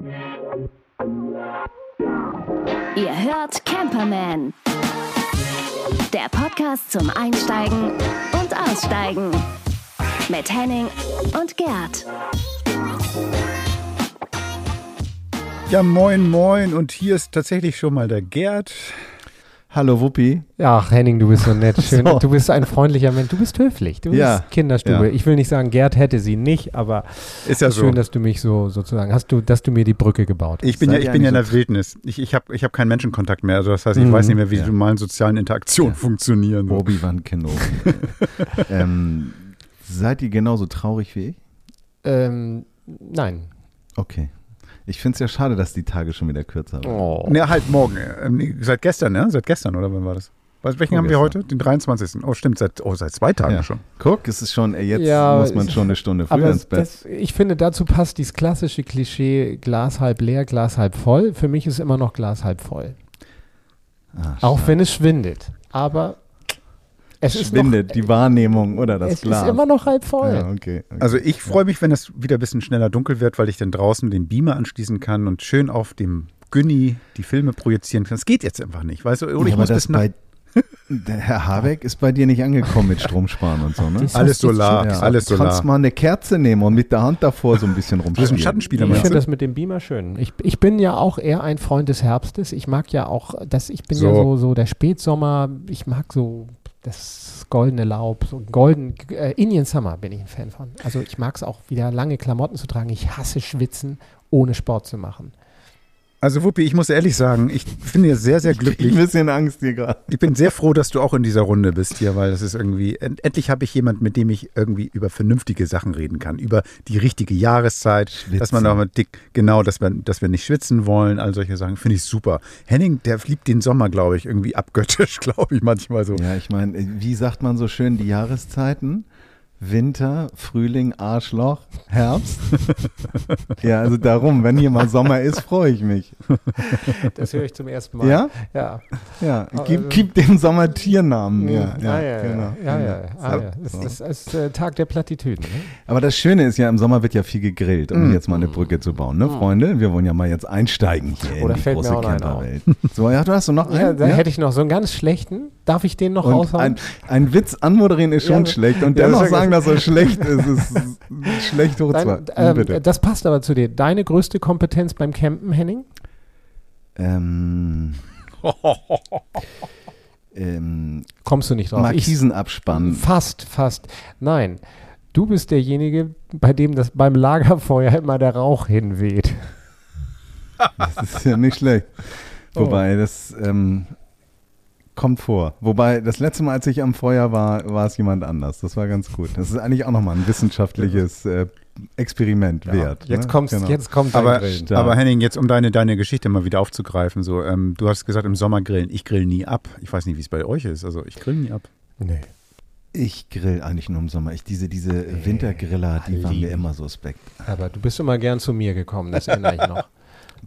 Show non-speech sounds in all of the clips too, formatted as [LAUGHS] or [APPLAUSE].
Ihr hört Camperman. Der Podcast zum Einsteigen und Aussteigen. Mit Henning und Gerd. Ja, moin, moin. Und hier ist tatsächlich schon mal der Gerd. Hallo Wuppi. Ach, Henning, du bist so nett. [LAUGHS] Schön. So. Du bist ein freundlicher Mensch. Du bist höflich. Du Ja. bist Kinderstube. Ja. Ich will nicht sagen, Gerd hätte sie nicht, aber Ist ja so. schön, dass du mich so sozusagen hast du, dass du mir die Brücke gebaut hast. Ich bin ja, ich bin ja in der Wildnis. Ich, ich habe ich hab keinen Menschenkontakt mehr. Also das heißt, ich Mhm. weiß nicht mehr, wie Ja. die normalen sozialen Interaktionen funktionieren. So. Obi-Wan Kenobi. [LAUGHS] ähm, seid ihr genauso traurig wie ich? Ähm, nein. Okay. Ich finde es ja schade, dass die Tage schon wieder kürzer werden. Oh. Ne, halt morgen. Ähm, nee, seit gestern, ne? Seit gestern, oder wann war das? Was, welchen haben wir Vorgestern. heute? Den 23. Oh, stimmt, seit, oh, seit zwei Tagen Ja. schon. Guck, es ist schon, jetzt Ja, muss man schon eine Stunde früher Aber ins Bett. das, ich finde, dazu passt dieses klassische Klischee Glas halb leer, Glas halb voll. Für mich ist immer noch Glas halb voll. Ah, Auch wenn es schwindet. Aber es schwindet ist die Wahrnehmung oder noch, das es Glas. ist immer noch halb voll. ja, okay, okay. Also ich freue mich, wenn es wieder ein bisschen schneller dunkel wird, weil ich dann draußen den Beamer anschließen kann und schön auf dem Günni die Filme projizieren kann. Das geht jetzt einfach nicht, weißt du? Oder Ja, ich aber muss das bei, der Herr Habeck ist bei dir nicht angekommen mit Stromsparen und so, ne? Alles Solar, Ja, alles du kannst Solar. mal eine Kerze nehmen und mit der Hand davor so ein bisschen Das ist rumspielen. ein Schattenspieler, Ich finde das mit dem Beamer schön. Ich, ich bin ja auch eher ein Freund des Herbstes. Ich mag ja auch, das, ich bin So. ja so, so der Spätsommer. Ich mag so das goldene Laub, so golden, äh, Indian Summer bin ich ein Fan von. Also ich mag es auch wieder lange Klamotten zu tragen. Ich hasse Schwitzen, ohne Sport zu machen. Also Wuppi, ich muss ehrlich sagen, ich bin ja sehr, sehr Ich krieg ein glücklich. bisschen Angst hier gerade. Ich bin sehr froh, dass du auch in dieser Runde bist hier, weil das ist irgendwie, end, endlich habe ich jemand, mit dem ich irgendwie über vernünftige Sachen reden kann, über die richtige Jahreszeit, Schwitzen. dass man auch mal dick, genau, dass wir, dass wir nicht schwitzen wollen, all solche Sachen, finde ich super. Henning, der liebt den Sommer, glaube ich, irgendwie abgöttisch, [LAUGHS] glaube ich, manchmal so. Ja, ich meine, wie sagt man so schön die Jahreszeiten? Winter, Frühling, Arschloch, Herbst. ja, also darum, wenn hier mal Sommer ist, freue ich mich. Das höre ich zum ersten Mal. Ja? Ja. Ja, Also- gib, gib dem Sommer Tiernamen. Ja, ja, ah, ja, genau. ja, ja, ja, ah, ja. Ist äh, Tag der Plattitüden. Ne? Aber das Schöne ist ja, im Sommer wird ja viel gegrillt, um Mm. jetzt mal eine Brücke zu bauen. Ne, Freunde? Wir wollen ja mal jetzt einsteigen hier Oder in die große Camperwelt. So, ja, du hast noch Ja, einen? da hätte ich noch so einen ganz schlechten. Darf ich den noch Und raushauen? ein, ein Witz anmoderieren ist schon Ja, schlecht. Und ja, dennoch sag- sagen, dass er [LAUGHS] schlecht ist, ist schlecht hoch. Dein, ähm, Bitte. das passt aber zu dir. Deine größte Kompetenz beim Campen, Henning? Ähm, [LAUGHS] ähm, Kommst du nicht drauf? Markisen abspannen. Fast, fast. Nein. Du bist derjenige, bei dem das beim Lagerfeuer immer der Rauch hinweht. Das ist ja nicht schlecht. [LAUGHS] Oh. Wobei, das ähm, kommt vor. Wobei, das letzte Mal, als ich am Feuer war, war es jemand anders. Das war ganz gut. Das ist eigentlich auch nochmal ein wissenschaftliches äh, Experiment wert. Jetzt, ne? kommst, Genau. jetzt kommt Aber, aber Henning, jetzt um deine, deine Geschichte mal wieder aufzugreifen, so, ähm, du hast gesagt, im Sommer grillen. Ich grill nie ab. Ich weiß nicht, wie es bei euch ist. Also ich grill nie ab. Nee. Ich grill eigentlich nur im Sommer. Ich, diese diese Wintergriller, die waren mir immer suspekt. Aber du bist immer gern zu mir gekommen, das erinnere ich noch. [LAUGHS]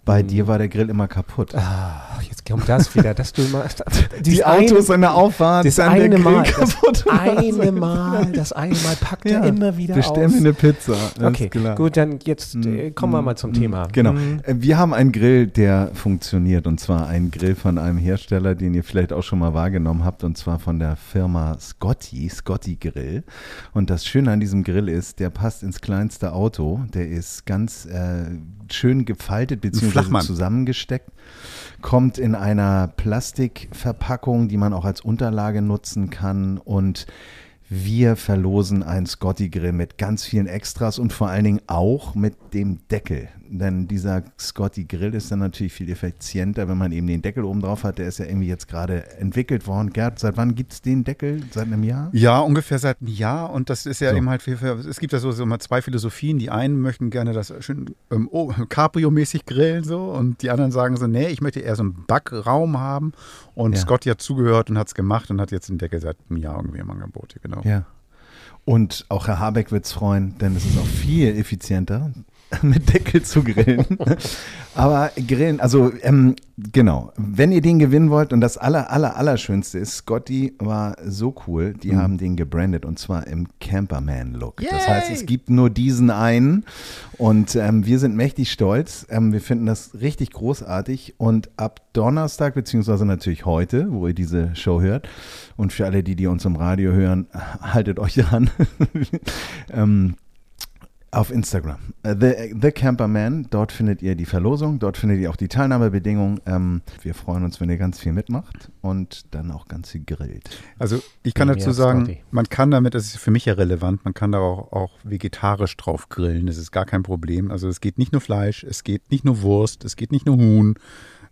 Bei dir war der Grill immer kaputt. Ach, jetzt kommt das wieder, dass du immer. [LAUGHS] die Autos in der Auffahrt, das dann der eine Grill Mal, das kaputt. eine Mal, das eine Mal packt er immer wieder Bestell aus. mir eine Pizza. Okay, klar. gut, dann jetzt äh, Mm, kommen wir mal zum mm, Thema. Genau. Äh, Wir haben einen Grill, der funktioniert und zwar ein Grill von einem Hersteller, den ihr vielleicht auch schon mal wahrgenommen habt und zwar von der Firma Scotty, Scotty Grill. Und das Schöne an diesem Grill ist, der passt ins kleinste Auto. Der ist ganz äh, schön gefaltet bzw. Flachmann. zusammengesteckt. Kommt in einer Plastikverpackung, die man auch als Unterlage nutzen kann und wir verlosen einen Scotty Grill mit ganz vielen Extras und vor allen Dingen auch mit dem Deckel. Denn dieser Scotty Grill ist dann natürlich viel effizienter, wenn man eben den Deckel oben drauf hat. Der ist ja irgendwie jetzt gerade entwickelt worden. Gerd, seit wann gibt es den Deckel? Seit einem Jahr? Ja, ungefähr seit einem Jahr. Und das ist ja So. eben halt, für, für, es gibt ja so, so mal zwei Philosophien. Die einen möchten gerne das schön ähm, oh, Cabrio-mäßig grillen so und die anderen sagen so, nee, ich möchte eher so einen Backraum haben. Und Ja. Scotty hat zugehört und hat es gemacht und hat jetzt den Deckel seit einem Jahr irgendwie im Angebot. Genau. Ja. Und auch Herr Habeck wird es freuen, denn es ist auch viel effizienter. [LAUGHS] mit Deckel zu grillen. [LAUGHS] Aber grillen, also ähm, genau, wenn ihr den gewinnen wollt und das aller, aller, allerschönste ist, Scotty war so cool, die Mhm. haben den gebrandet und zwar im Camperman-Look. Das heißt, es gibt nur diesen einen und ähm, wir sind mächtig stolz. Ähm, wir finden das richtig großartig und ab Donnerstag, beziehungsweise natürlich heute, wo ihr diese Show hört und für alle, die, die uns im Radio hören, haltet euch dran. [LAUGHS] ähm, auf Instagram. Äh, The, The Camperman, dort findet ihr die Verlosung, dort findet ihr auch die Teilnahmebedingungen. Ähm, wir freuen uns, wenn ihr ganz viel mitmacht und dann auch ganz viel grillt. Also ich kann dazu sagen, Scotty. man kann damit, das ist für mich ja relevant, man kann da auch, auch vegetarisch drauf grillen, das ist gar kein Problem. Also es geht nicht nur Fleisch, es geht nicht nur Wurst, es geht nicht nur Huhn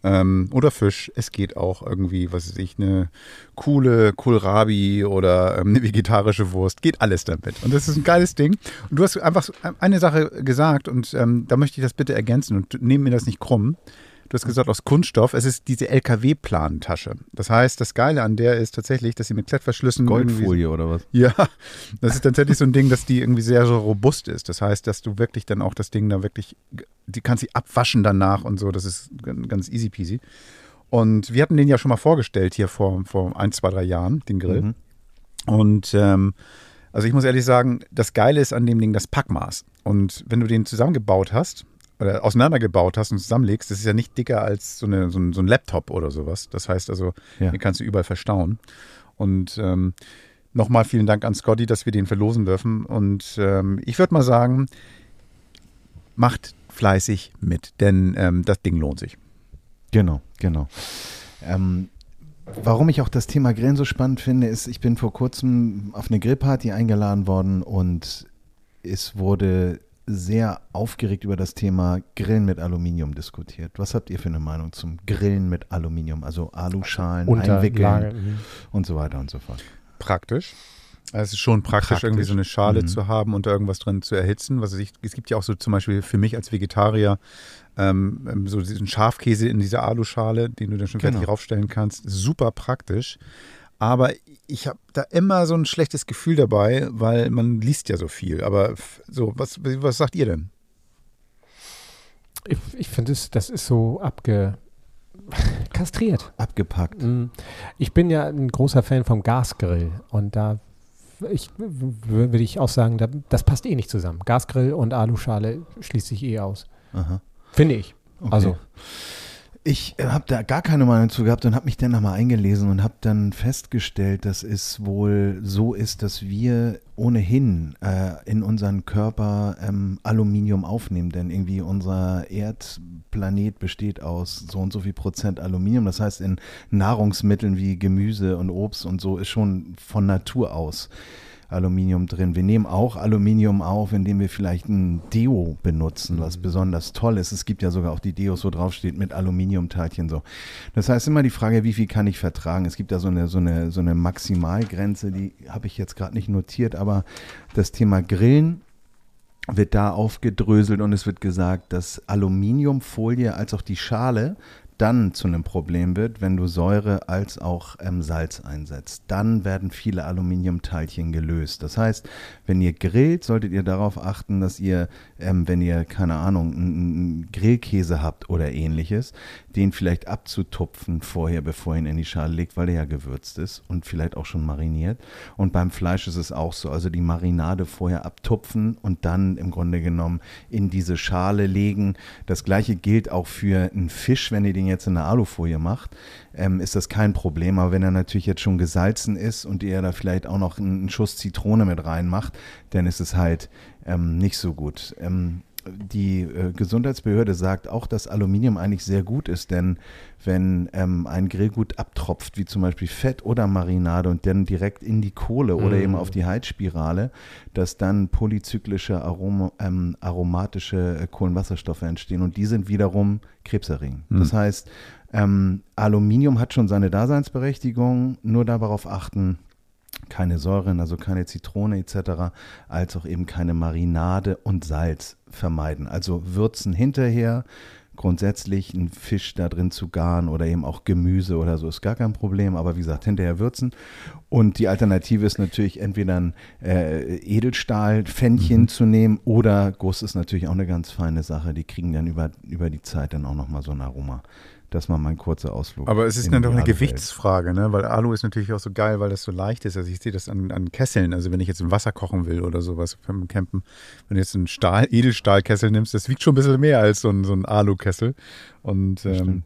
ähm, oder Fisch, es geht auch irgendwie, was weiß ich, eine coole Kohlrabi oder ähm, eine vegetarische Wurst, geht alles damit. Und das ist ein geiles Ding. Und du hast einfach so eine Sache gesagt und ähm, da möchte ich das bitte ergänzen und nehmen mir das nicht krumm. Du hast gesagt, aus Kunststoff. Es ist diese LKW-Plantasche. Das heißt, das Geile an der ist tatsächlich, dass sie mit Klettverschlüssen Goldfolie oder was? [LAUGHS] ja, das ist tatsächlich so ein Ding, dass die irgendwie sehr so robust ist. Das heißt, dass du wirklich dann auch das Ding da wirklich, die kannst sie abwaschen danach und so. Das ist ganz easy peasy. Und wir hatten den ja schon mal vorgestellt hier vor, vor ein, zwei, drei Jahren, den Grill. Mhm. Und ähm, also ich muss ehrlich sagen, das Geile ist an dem Ding das Packmaß. Und wenn du den zusammengebaut hast oder auseinandergebaut hast und zusammenlegst, das ist ja nicht dicker als so, eine, so, ein, so ein Laptop oder sowas. Das heißt also, Ja. den kannst du überall verstauen. Und ähm, nochmal vielen Dank an Scotty, dass wir den verlosen dürfen. Und ähm, ich würde mal sagen, macht fleißig mit, denn ähm, das Ding lohnt sich. Genau, genau. Ähm, warum ich auch das Thema Grillen so spannend finde, ist, ich bin vor kurzem auf eine Grillparty eingeladen worden und es wurde sehr aufgeregt über das Thema Grillen mit Aluminium diskutiert. Was habt ihr für eine Meinung zum Grillen mit Aluminium? Also Aluschalen einwickeln Unterlage. mhm. und so weiter und so fort. Praktisch. Also Es ist schon praktisch, Praktisch. irgendwie so eine Schale Mhm. zu haben und da irgendwas drin zu erhitzen. Was ich, es gibt ja auch so zum Beispiel für mich als Vegetarier ähm, ähm, so diesen Schafkäse in dieser Aluschale, den du dann schon Genau. fertig raufstellen kannst. Super praktisch. Aber ich habe da immer so ein schlechtes Gefühl dabei, weil man liest ja so viel. Aber so, was, was sagt ihr denn? Ich, ich finde, das, das ist so abge [LAUGHS] kastriert. Abgepackt. Mm. Ich bin ja ein großer Fan vom Gasgrill und da ich, würde ich auch sagen, da, das passt eh nicht zusammen. Gasgrill und Aluschale schließt sich eh aus. Aha. Finde ich. Okay. Also, Ich habe da gar keine Meinung zu gehabt und habe mich dann nochmal eingelesen und habe dann festgestellt, dass es wohl so ist, dass wir ohnehin äh, in unseren Körper ähm, Aluminium aufnehmen, denn irgendwie unser Erdplanet besteht aus so und so viel Prozent Aluminium. Das heißt, in Nahrungsmitteln wie Gemüse und Obst und so ist schon von Natur aus Aluminium drin. Wir nehmen auch Aluminium auf, indem wir vielleicht ein Deo benutzen, was besonders toll ist. Es gibt ja sogar auch die Deos, wo drauf steht mit Aluminiumteilchen so. Das heißt immer die Frage, wie viel kann ich vertragen? Es gibt da so eine, so eine, so eine Maximalgrenze, die habe ich jetzt gerade nicht notiert, aber das Thema Grillen wird da aufgedröselt und es wird gesagt, dass Aluminiumfolie als auch die Schale dann zu einem Problem wird, wenn du Säure als auch ähm, Salz einsetzt. Dann werden viele Aluminiumteilchen gelöst. Das heißt, wenn ihr grillt, solltet ihr darauf achten, dass ihr, ähm, wenn ihr, keine Ahnung, einen Grillkäse habt oder ähnliches, den vielleicht abzutupfen vorher, bevor ihr ihn in die Schale legt, weil er ja gewürzt ist und vielleicht auch schon mariniert. Und beim Fleisch ist es auch so. Also die Marinade vorher abtupfen und dann im Grunde genommen in diese Schale legen. Das gleiche gilt auch für einen Fisch, wenn ihr den jetzt in eine Alufolie macht, ähm, ist das kein Problem. Aber wenn er natürlich jetzt schon gesalzen ist und ihr da vielleicht auch noch einen Schuss Zitrone mit reinmacht, dann ist es halt ähm, nicht so gut. Ähm, die äh, Gesundheitsbehörde sagt auch, dass Aluminium eigentlich sehr gut ist, denn wenn ähm, ein Grillgut abtropft, wie zum Beispiel Fett oder Marinade und dann direkt in die Kohle oder Mm. eben auf die Heizspirale, dass dann polyzyklische Aroma, ähm, aromatische äh, Kohlenwasserstoffe entstehen und die sind wiederum krebserregend. Das heißt, ähm, Aluminium hat schon seine Daseinsberechtigung, nur darauf achten, keine Säuren, also keine Zitrone etc., als auch eben keine Marinade und Salz vermeiden. Also würzen hinterher, grundsätzlich einen Fisch da drin zu garen oder eben auch Gemüse oder so ist gar kein Problem. Aber wie gesagt, hinterher würzen. Und die Alternative ist natürlich entweder ein äh, Edelstahlpfännchen Mhm. zu nehmen oder Guss ist natürlich auch eine ganz feine Sache. Die kriegen dann über, über die Zeit dann auch nochmal so ein Aroma. Das war mein kurzer Ausflug. Aber es ist dann doch eine. Gewichtsfrage, ne? Weil Alu ist natürlich auch so geil, weil das so leicht ist. Also ich sehe das an, an Kesseln. Also wenn ich jetzt ein Wasser kochen will oder sowas beim Campen, wenn du jetzt einen Stahl, Edelstahlkessel nimmst, das wiegt schon ein bisschen mehr als so ein, so ein Alukessel. Und ähm.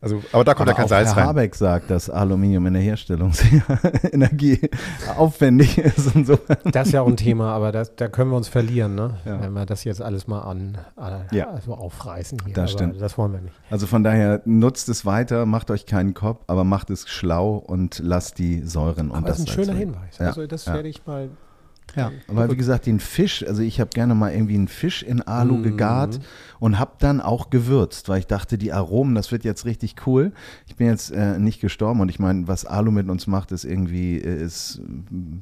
Also, aber da kommt Aber ja kein auch Salz Herr rein. Habeck sagt, dass Aluminium in der Herstellung sehr [LAUGHS] energieaufwendig ist und so. Das ist ja auch ein Thema, aber das, da können wir uns verlieren, ne? Ja. wenn wir das jetzt alles mal an, äh, Ja. also aufreißen hier. Das aber stimmt. Das wollen wir nicht. Also von daher nutzt es weiter, macht euch keinen Kopf, aber macht es schlau und lasst die Säuren und Aber das das ist ein Salz schöner weg. Hinweis. Ja, Also das ja. werde ich mal. Ja, aber wie gesagt, den Fisch, also ich habe gerne mal irgendwie einen Fisch in Alu Mhm. gegart und habe dann auch gewürzt, weil ich dachte, die Aromen, das wird jetzt richtig cool. Ich bin jetzt äh, nicht gestorben und ich meine, was Alu mit uns macht, ist irgendwie, äh, ist, mm,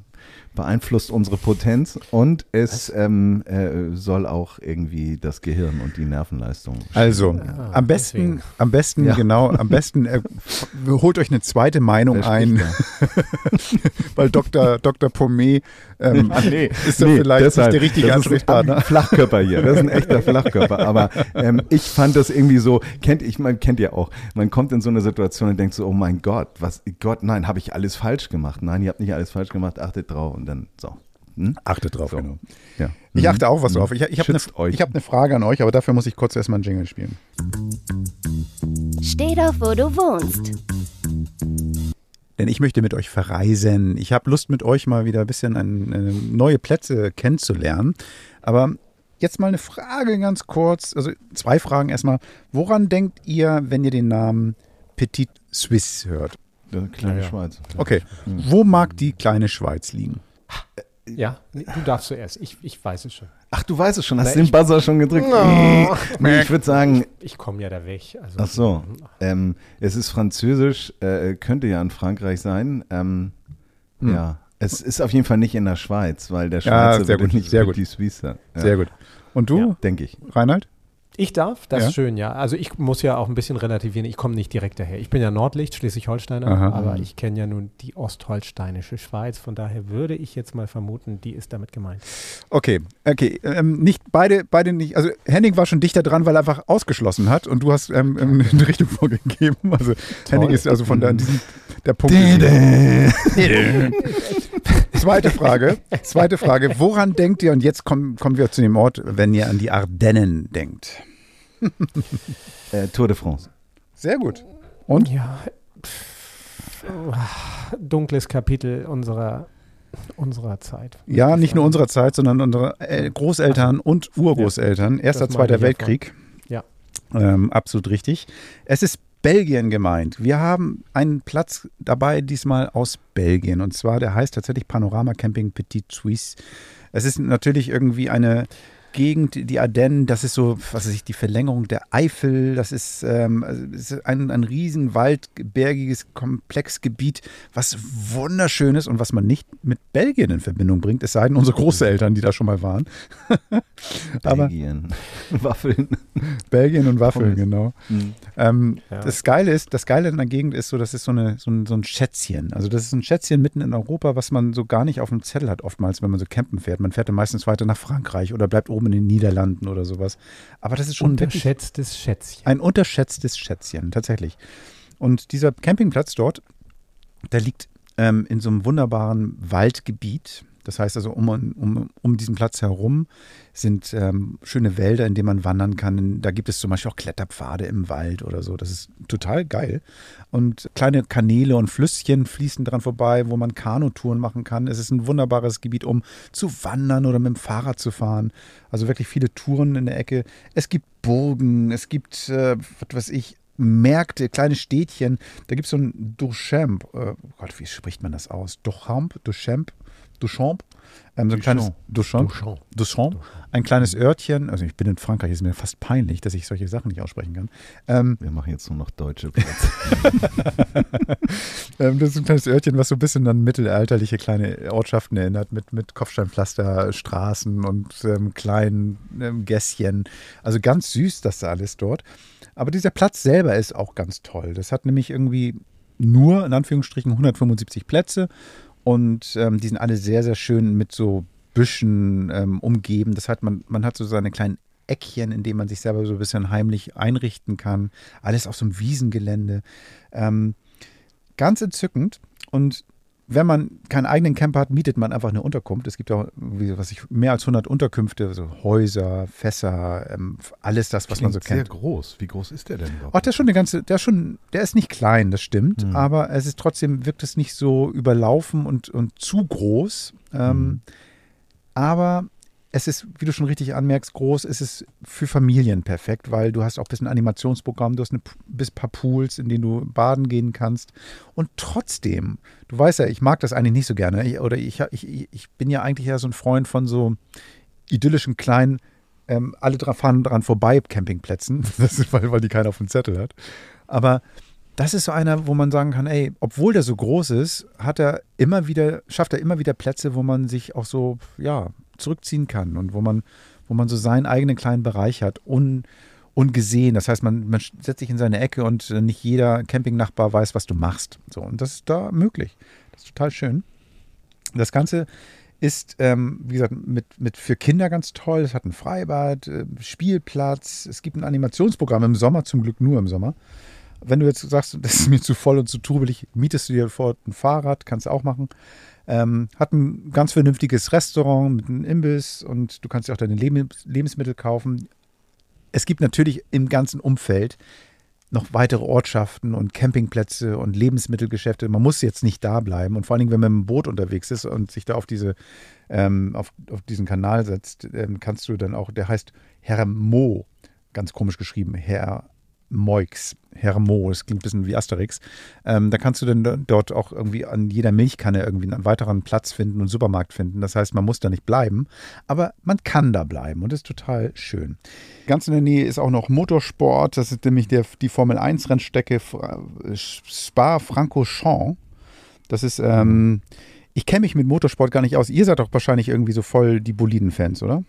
beeinflusst unsere Potenz und es ähm, äh, soll auch irgendwie das Gehirn und die Nervenleistung. Also, Ah, am besten, deswegen. am besten, Ja. genau, am besten äh, holt euch eine zweite Meinung ein, [LAUGHS] weil Dr. Dr. Pommet ähm, Ah, nee, ist doch vielleicht nicht der richtige das ist Ansprechpartner. ein Flachkörper hier. Das ist ein echter [LAUGHS] Flachkörper. Aber ähm, ich fand das irgendwie so, kennt ich, man kennt ja auch, man kommt in so eine Situation und denkt so, oh mein Gott, was, Gott, nein, habe ich alles falsch gemacht? Nein, ihr habt nicht alles falsch gemacht, achtet drauf und dann so. Hm? Achtet drauf, So. genau. Ja. Ich Mhm. achte auch was drauf. Ich, ich habe eine, hab eine Frage an euch, aber dafür muss ich kurz erstmal einen Jingle spielen. Steh doch, wo du wohnst. Denn ich möchte mit euch verreisen. Ich habe Lust, mit euch mal wieder ein bisschen an, äh, neue Plätze kennenzulernen. Aber jetzt mal eine Frage ganz kurz. Also zwei Fragen erstmal. Woran denkt ihr, wenn ihr den Namen Petit Suisse hört? Der kleine Ja, ja. Schweiz. Okay. Wo mag die kleine Schweiz liegen? Ja, nee, du darfst zuerst. Ich, ich weiß es schon. Ach, du weißt es schon, hast Na, den Buzzer schon gedrückt. [LAUGHS] Nee, ich würde sagen, Ich komme ja da weg. Also, ach so, ähm, es ist französisch, äh, könnte ja in Frankreich sein. Ähm, Hm. Ja, es ist auf jeden Fall nicht in der Schweiz, weil der Ja, Schweizer sehr würde gut, nicht sehr Petit Suisse sein. Ja, Sehr gut. Und du, Ja. Denke ich. Reinhard? Ich darf, das Ja. ist schön, ja. Also ich muss ja auch ein bisschen relativieren. Ich komme nicht direkt daher. Ich bin ja Nordlicht, Schleswig-Holsteiner, aber ich kenne ja nun die ostholsteinische Schweiz. Von daher würde ich jetzt mal vermuten, die ist damit gemeint. Okay, okay. Ähm, nicht beide, beide nicht. Also Henning war schon dichter dran, weil er einfach ausgeschlossen hat und du hast ähm, ähm, [LAUGHS] eine Richtung vorgegeben. Also Henning ist also von da an diesem der Punkt. [LAUGHS] [LAUGHS] Zweite [LAUGHS] Frage. Zweite Frage. Woran denkt ihr, und jetzt kommen, kommen wir zu dem Ort, wenn ihr an die Ardennen denkt? [LAUGHS] Äh, Tour de France. Sehr gut. Und? Ja, pff, dunkles Kapitel unserer, unserer Zeit. Ja, ich nicht nur unserer Zeit, sondern unserer äh, Großeltern und Urgroßeltern. Erster, Zweiter Weltkrieg. Ja. Ähm, absolut richtig. Es ist Belgien gemeint. Wir haben einen Platz dabei, diesmal aus Belgien. Und zwar, der heißt tatsächlich Panorama Camping Petit Suisse. Es ist natürlich irgendwie eine Gegend, die Ardennen, das ist so, was weiß ich, die Verlängerung der Eifel, das ist, ähm, ist ein, ein riesen waldbergiges Komplexgebiet, was wunderschön ist und was man nicht mit Belgien in Verbindung bringt, es sei denn unsere Großeltern, die da schon mal waren. [LAUGHS] Aber Belgien. [LAUGHS] Waffeln. Belgien und Waffeln, genau. Hm. Ähm, Ja. Das Geile ist, das Geile in der Gegend ist so, das ist so, eine, so, ein, so ein Schätzchen. Also das ist ein Schätzchen mitten in Europa, was man so gar nicht auf dem Zettel hat oftmals, wenn man so campen fährt. Man fährt dann meistens weiter nach Frankreich oder bleibt oben in den Niederlanden oder sowas. Aber das ist schon Unterschätztes Schätzchen. ein unterschätztes Schätzchen, tatsächlich. Und dieser Campingplatz dort, der liegt ähm, in so einem wunderbaren Waldgebiet. Das heißt also, um, um, um diesen Platz herum sind ähm, schöne Wälder, in denen man wandern kann. Da gibt es zum Beispiel auch Kletterpfade im Wald oder so. Das ist total geil. Und kleine Kanäle und Flüsschen fließen dran vorbei, wo man Kanutouren machen kann. Es ist ein wunderbares Gebiet, um zu wandern oder mit dem Fahrrad zu fahren. Also wirklich viele Touren in der Ecke. Es gibt Burgen, es gibt, äh, was weiß ich, Märkte, kleine Städtchen. Da gibt es so ein Duchamp. Äh, oh Gott, wie spricht man das aus? Duchamp? Duchamp? Duchamp. Ähm, so ein kleines Duchamp. Duchamp. Duchamp. Ein kleines Örtchen. Also ich bin in Frankreich, ist mir fast peinlich, dass ich solche Sachen nicht aussprechen kann. Ähm, Wir machen jetzt nur noch deutsche Plätze. [LAUGHS] ähm, das ist ein kleines Örtchen, was so ein bisschen an mittelalterliche kleine Ortschaften erinnert, mit, mit Kopfsteinpflaster, Straßen und ähm, kleinen ähm, Gässchen. Also ganz süß, das da alles dort. Aber dieser Platz selber ist auch ganz toll. Das hat nämlich irgendwie nur, in Anführungsstrichen, 175 Plätze und ähm, die sind alle sehr, sehr schön mit so Büschen ähm, umgeben. Das hat man, man hat so seine kleinen Eckchen, in denen man sich selber so ein bisschen heimlich einrichten kann. Alles auf so einem Wiesengelände. Ähm, ganz entzückend. Und wenn man keinen eigenen Camper hat, mietet man einfach eine Unterkunft. Es gibt auch wie, was ich, mehr als 100 Unterkünfte, so Häuser, Fässer, ähm, alles das, was man so Klingt kennt. Sehr groß. Wie groß ist der denn überhaupt? Ach, der ist schon eine ganze, der ist schon, der ist nicht klein, das stimmt, Hm. aber es ist trotzdem, wirkt es nicht so überlaufen und, und zu groß. Ähm, Hm. Aber es ist, wie du schon richtig anmerkst, groß, es ist für Familien perfekt, weil du hast auch ein bisschen Animationsprogramm, du hast ein paar Pools, in denen du baden gehen kannst. Und trotzdem, du weißt ja, ich mag das eigentlich nicht so gerne. Ich, oder ich, ich, ich bin ja eigentlich ja so ein Freund von so idyllischen kleinen, ähm, alle fahren dran vorbei Campingplätzen. [LAUGHS] Ist, weil, weil die keiner auf dem Zettel hat. Aber das ist so einer, wo man sagen kann, ey, obwohl der so groß ist, hat er immer wieder, schafft er immer wieder Plätze, wo man sich auch so, ja, zurückziehen kann und wo man, wo man so seinen eigenen kleinen Bereich hat, un, ungesehen. Das heißt, man, man setzt sich in seine Ecke und äh, nicht jeder Campingnachbar weiß, was du machst. So, und das ist da möglich. Das ist total schön. Das Ganze ist, ähm, wie gesagt, mit, mit für Kinder ganz toll. Es hat ein Freibad, äh, Spielplatz, es gibt ein Animationsprogramm im Sommer, zum Glück nur im Sommer. Wenn du jetzt sagst, [LAUGHS] das ist mir zu voll und zu trubelig, mietest du dir vor ein Fahrrad, kannst du auch machen. Ähm, hat ein ganz vernünftiges Restaurant mit einem Imbiss und du kannst dir auch deine Lebens Lebensmittel kaufen. Es gibt natürlich im ganzen Umfeld noch weitere Ortschaften und Campingplätze und Lebensmittelgeschäfte. Man muss jetzt nicht da bleiben. Und vor allen Dingen, wenn man mit dem Boot unterwegs ist und sich da auf, diese, ähm, auf, auf diesen Kanal setzt, ähm, kannst du dann auch, der heißt Hermo, ganz komisch geschrieben, Herr Moix, Hermo, das klingt ein bisschen wie Asterix. Ähm, da kannst du dann do- dort auch irgendwie an jeder Milchkanne irgendwie einen weiteren Platz finden und Supermarkt finden. Das heißt, man muss da nicht bleiben, aber man kann da bleiben und das ist total schön. Ganz in der Nähe ist auch noch Motorsport, das ist nämlich der, die Formel 1 Rennstrecke Fra- Spa-Francorchamps. Das ist, ähm, ich kenne mich mit Motorsport gar nicht aus. Ihr seid doch wahrscheinlich irgendwie so voll die Boliden-Fans, oder?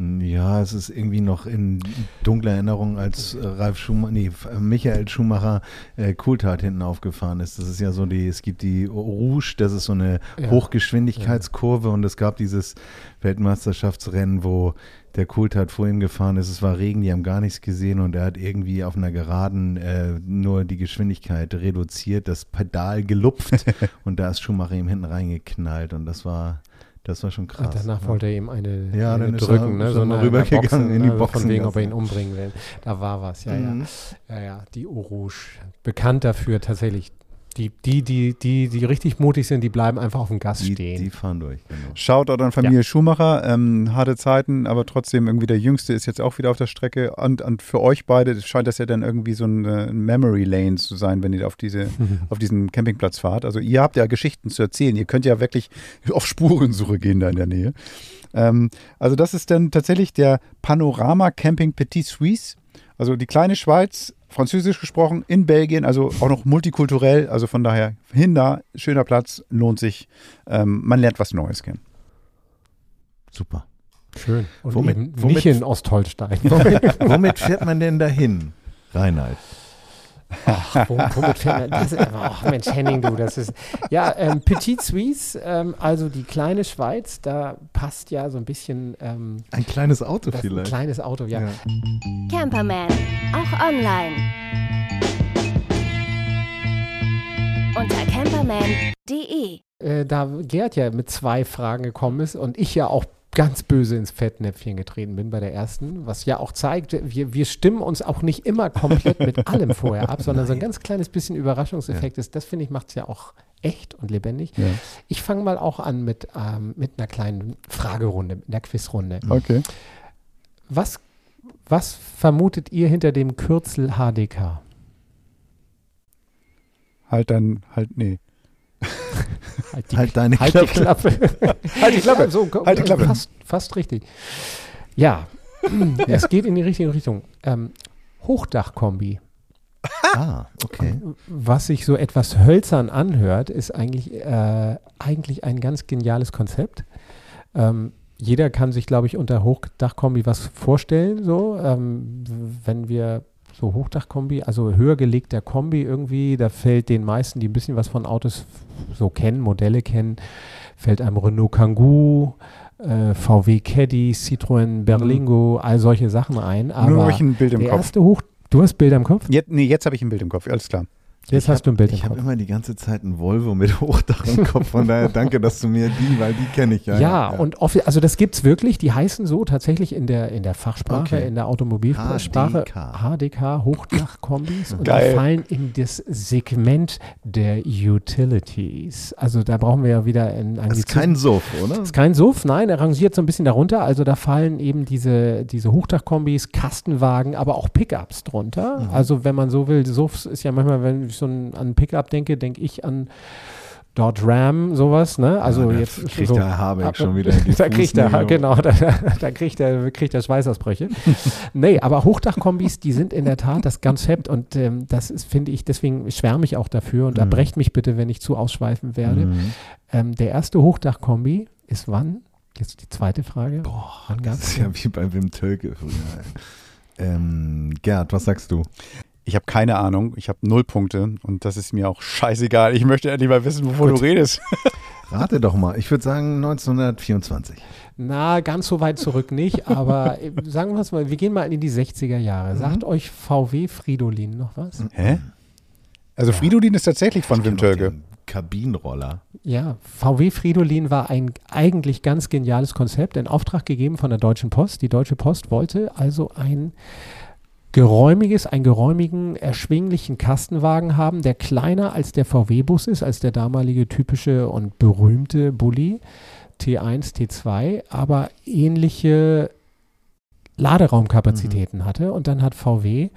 Ja, es ist irgendwie noch in dunkler Erinnerung, als äh, Ralf Schumacher, nee, äh, Michael Schumacher äh, Coulthard hinten aufgefahren ist. Das ist ja so die, es gibt die Rouge, das ist so eine Ja. Hochgeschwindigkeitskurve und es gab dieses Weltmeisterschaftsrennen, wo der Coulthard vorhin gefahren ist. Es war Regen, die haben gar nichts gesehen und er hat irgendwie auf einer Geraden äh, nur die Geschwindigkeit reduziert, das Pedal gelupft [LAUGHS] und da ist Schumacher ihm hinten reingeknallt und das war, das war schon krass. Und danach ja. wollte er ihm eine, Ja, eine dann ist drücken, er- ne? ist so mal eine- rübergegangen Boxen, in die ne? Von wegen, ob er ihn umbringen will. Da war was, ja, Mhm. ja. Ja, ja, die Eau Rouge. Bekannt dafür tatsächlich. Die, die, die, die, die richtig mutig sind, die bleiben einfach auf dem Gas Die, stehen. die fahren durch, genau. Shoutout an Familie Schumacher. Ähm, harte Zeiten, aber trotzdem irgendwie der Jüngste ist jetzt auch wieder auf der Strecke. Und, und für euch beide scheint das ja dann irgendwie so ein äh, Memory Lane zu sein, wenn ihr auf, diese, [LAUGHS] auf diesen Campingplatz fahrt. Also ihr habt ja Geschichten zu erzählen. Ihr könnt ja wirklich auf Spurensuche gehen da in der Nähe. Ähm, also das ist dann tatsächlich der Panorama Camping Petit Suisse. Also die kleine Schweiz, französisch gesprochen, in Belgien, also auch noch multikulturell. Also von daher hin da, schöner Platz, lohnt sich. Ähm, man lernt was Neues kennen. Super. Schön. Und Womit- womit- nicht in Ostholstein. [LAUGHS] Womit fährt man denn dahin? Reinhard. Ach, wo, womit fährt man? Das ach Mensch, Henning, du, das ist. Ja, ähm, Petit Suisse, ähm, also die kleine Schweiz, da passt ja so ein bisschen Hm. ähm, Ein kleines Auto das ein vielleicht. kleines Auto, ja. Ja. Camperman, auch online. Unter camperman.de. Äh, da Gerd ja mit zwei Fragen gekommen ist und ich ja auch ganz böse ins Fettnäpfchen getreten bin bei der ersten, was ja auch zeigt, wir, wir stimmen uns auch nicht immer komplett mit [LAUGHS] allem vorher ab, sondern so ein ganz kleines bisschen Überraschungseffekt ist, das finde ich macht es ja auch echt und lebendig. Ja. Ich fange mal auch an mit, ähm, mit einer kleinen Fragerunde, mit einer Quizrunde. Okay. Was, was vermutet ihr hinter dem Kürzel HDK? Halt dann, halt, nee. [LAUGHS] Halt, die, Halt deine halt Klappe. die Klappe. [LAUGHS] Halt die Klappe. So, Halt die Klappe. Fast, fast richtig. Ja, es geht in die richtige Richtung. Ähm, Hochdachkombi. Ah, okay. Was sich so etwas hölzern anhört, ist eigentlich, äh, eigentlich ein ganz geniales Konzept. Ähm, jeder kann sich, glaube ich, unter Hochdachkombi was vorstellen. So, ähm, wenn wir so Hochdachkombi, also höher gelegter Kombi irgendwie, da fällt den meisten, die ein bisschen was von Autos so kennen, Modelle kennen, fällt einem Renault Kangoo, äh, VW Caddy, Citroën Berlingo, all solche Sachen ein. Nur Aber habe ich ein Bild im Kopf. erste Hoch, du hast Bilder im Kopf? Jetzt, nee, jetzt habe ich ein Bild im Kopf, alles klar. Jetzt Ich hast hab- du ein Bild Ich habe immer die ganze Zeit einen Volvo mit [LAUGHS] Hochdach im Kopf. Von daher danke, dass du mir die, weil die kenne ich ja. Ja, und offi- also das gibt es wirklich, die heißen so tatsächlich in der, in der Fachsprache, Okay. in der Automobilsprache HDK. HDK, Hochdachkombis und Geil. die fallen in das Segment der Utilities. Also da brauchen wir ja wieder in Das ist kein Suff, oder? ist kein Suff, nein, er rangiert so ein bisschen darunter. Also da fallen eben diese, diese Hochdachkombis, Kastenwagen, aber auch Pickups drunter. Mhm. Also wenn man so will, Suffs ist ja manchmal, wenn ich so an Pickup denke, denke ich an Dodge Ram, sowas, ne? Also Ja, da jetzt kriegt so, der Habeck schon wieder [LAUGHS] da kriegt er, genau, da, da kriegt er, kriegt er Schweißausbrüche. [LAUGHS] nee, aber Hochdachkombis, die sind in der Tat das Konzept und ähm, das ist, finde ich, deswegen schwärme ich auch dafür und Mhm. erbrecht mich bitte, wenn ich zu ausschweifen werde. Mhm. Ähm, der erste Hochdachkombi ist wann? Jetzt die zweite Frage. Boah, das ist ja wie bei Wim Tölke früher. Ähm, Gerd, was sagst du? Ich habe keine Ahnung, ich habe null Punkte und das ist mir auch scheißegal. Ich möchte endlich mal wissen, wovon Gut. du redest. [LAUGHS] Rate doch mal. Ich würde sagen 1924. Na, ganz so weit zurück nicht, aber [LAUGHS] äh, sagen wir es mal, wir gehen mal in die 60er Jahre. Mhm. Sagt euch VW Fridolin noch was? Hä? Also Fridolin ist tatsächlich von Ich Wim Tölke. Kabinenroller. Ja, VW Fridolin war ein eigentlich ganz geniales Konzept, in Auftrag gegeben von der Deutschen Post. Die Deutsche Post wollte also ein geräumiges, einen geräumigen, erschwinglichen Kastenwagen haben, der kleiner als der VW-Bus ist, als der damalige typische und berühmte Bulli T1, T2, aber ähnliche Laderaumkapazitäten hatte. Und dann hat VW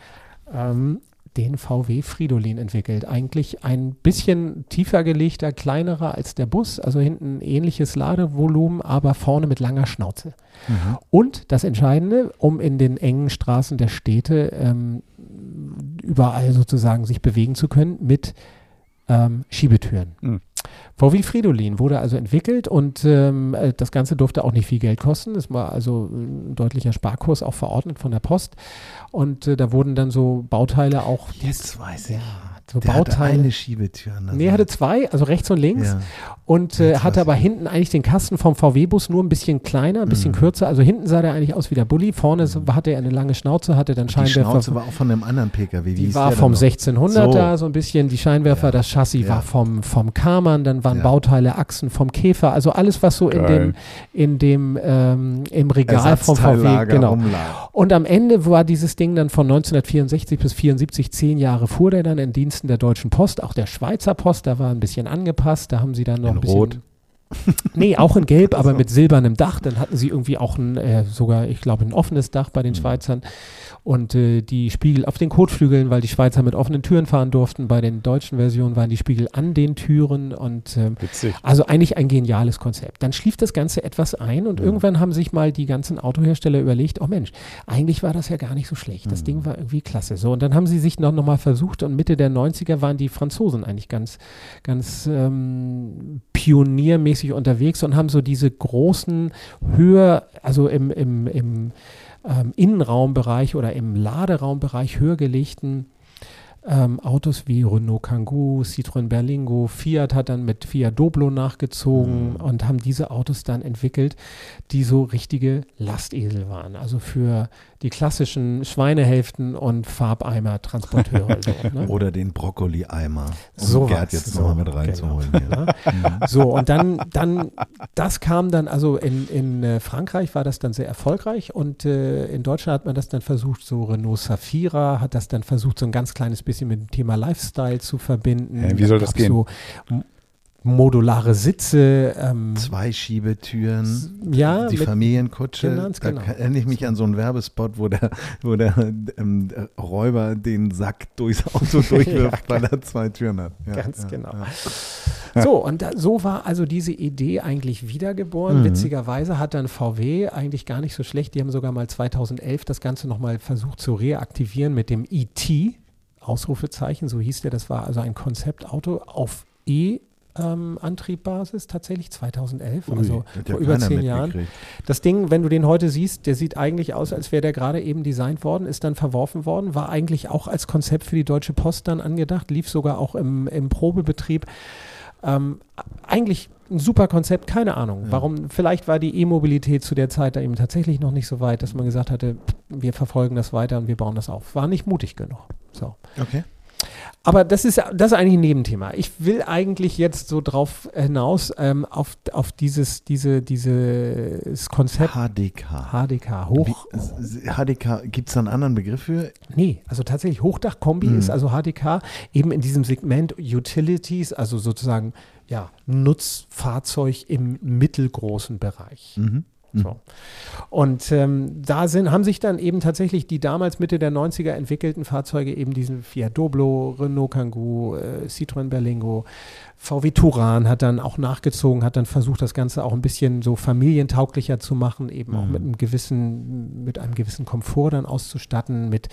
ähm, den VW Fridolin entwickelt. Eigentlich ein bisschen tiefer gelegter, kleinerer als der Bus, also hinten ähnliches Ladevolumen, aber vorne mit langer Schnauze. Mhm. Und das Entscheidende, um in den engen Straßen der Städte ähm, überall sozusagen sich bewegen zu können, mit ähm, Schiebetüren. Mhm. VW Fridolin wurde also entwickelt und ähm, äh, das Ganze durfte auch nicht viel Geld kosten. Es war also ein deutlicher Sparkurs auch verordnet von der Post. Und äh, da wurden dann so Bauteile auch. Jetzt weiß ich. Ja, so Der hatte Bauteile. eine Schiebetür. an der Nee, er hatte zwei, also rechts und links. Ja. Und äh, hatte aber hinten eigentlich den Kasten vom VW-Bus nur ein bisschen kleiner, ein bisschen Mhm. kürzer. Also hinten sah der eigentlich aus wie der Bulli. Vorne so- hatte er eine lange Schnauze, hatte dann Die Scheinwerfer. Schnauze war auch von einem anderen PKW. Wie die war vom denn noch? 1600er, So. so. ein bisschen die Scheinwerfer, Ja. das Chassis Ja. war vom, vom Karmann, dann waren Ja. Bauteile, Achsen vom Käfer, also alles, was so in Geil. dem, in dem ähm, im Regal vom VW, genau. rumlag. Und am Ende war dieses Ding dann von 1964 bis 74, zehn Jahre fuhr der dann in Diensten der Deutschen Post, auch der Schweizer Post, da war ein bisschen angepasst, da haben sie dann noch In ein bisschen. Rot? [LAUGHS] Nee, auch in Gelb, aber so. mit silbernem Dach. Dann hatten sie irgendwie auch ein, äh, sogar, ich glaube, ein offenes Dach bei den Mhm. Schweizern. Und äh, die Spiegel auf den Kotflügeln, weil die Schweizer mit offenen Türen fahren durften. Bei den deutschen Versionen waren die Spiegel an den Türen und ähm, also eigentlich ein geniales Konzept. Dann schlief das Ganze etwas ein und Mhm. irgendwann haben sich mal die ganzen Autohersteller überlegt, oh Mensch, eigentlich war das ja gar nicht so schlecht. Das Mhm. Ding war irgendwie klasse. So, und dann haben sie sich noch, noch mal versucht und Mitte der 90er waren die Franzosen eigentlich ganz, ganz ähm, pioniermäßig unterwegs und haben so diese großen, höher, also im, im, im ähm, Innenraumbereich oder im Laderaumbereich höher gelegten ähm, Autos wie Renault Kangoo, Citroën Berlingo, Fiat hat dann mit Fiat Doblo nachgezogen Mhm. und haben diese Autos dann entwickelt, die so richtige Lastesel waren. Also für die klassischen Schweinehälften und Farbeimer-Transporteure. [LAUGHS] so, ne? Oder den Brokkoli-Eimer. Um Sowas, Gerd jetzt so, nochmal mit reinzuholen. genau. [LAUGHS] So, und dann, dann, das kam dann, also in, in äh, Frankreich war das dann sehr erfolgreich und äh, in Deutschland hat man das dann versucht, so Renault Safira hat das dann versucht, so ein ganz kleines bisschen mit dem Thema Lifestyle zu verbinden. Hä, wie soll Da das gehen? So modulare Sitze. Ähm, Zwei Schiebetüren. ja, die mit, Familienkutsche. Ganz da genau. erinnere ich mich an so einen Werbespot, wo der, wo der ähm, Räuber den Sack durchs Auto [LAUGHS] durchwirft, weil er zwei Türen hat. Ja, Ganz ja, genau. Ja. so, und da, so war also diese Idee eigentlich wiedergeboren. Mhm. Witzigerweise hat dann VW eigentlich gar nicht so schlecht. Die haben sogar mal 2011 das Ganze nochmal versucht zu reaktivieren mit dem ET, Ausrufezeichen, so hieß der. Das war also ein Konzeptauto auf E. Ähm, Antriebbasis tatsächlich 2011, Ui, also vor über zehn Jahren. Das Ding, wenn du den heute siehst, der sieht eigentlich aus, als wäre der gerade eben designt worden, ist dann verworfen worden, war eigentlich auch als Konzept für die Deutsche Post dann angedacht, lief sogar auch im, im Probebetrieb. Ähm, eigentlich ein super Konzept, keine Ahnung. Ja. Warum? Vielleicht war die E-Mobilität zu der Zeit da eben tatsächlich noch nicht so weit, dass man gesagt hatte, wir verfolgen das weiter und wir bauen das auf. War nicht mutig genug. So. Okay. Aber das ist, das ist eigentlich ein Nebenthema. Ich will eigentlich jetzt so drauf hinaus, ähm, auf, auf dieses, diese, dieses Konzept HDK. HDK, hoch. Wie- HDK, gibt es da einen anderen Begriff für? Nee, also tatsächlich Hochdachkombi Mhm. ist also HDK eben in diesem Segment Utilities, also sozusagen ja, Nutzfahrzeug im mittelgroßen Bereich. Mhm. So. Und ähm, da sind, haben sich dann eben tatsächlich die damals Mitte der 90er entwickelten Fahrzeuge, eben diesen Fiat Doblo, Renault Kangoo, äh, Citroën Berlingo, VW Touran hat dann auch nachgezogen, hat dann versucht, das Ganze auch ein bisschen so familientauglicher zu machen, eben auch Mhm. mit einem gewissen, mit einem gewissen Komfort dann auszustatten, mit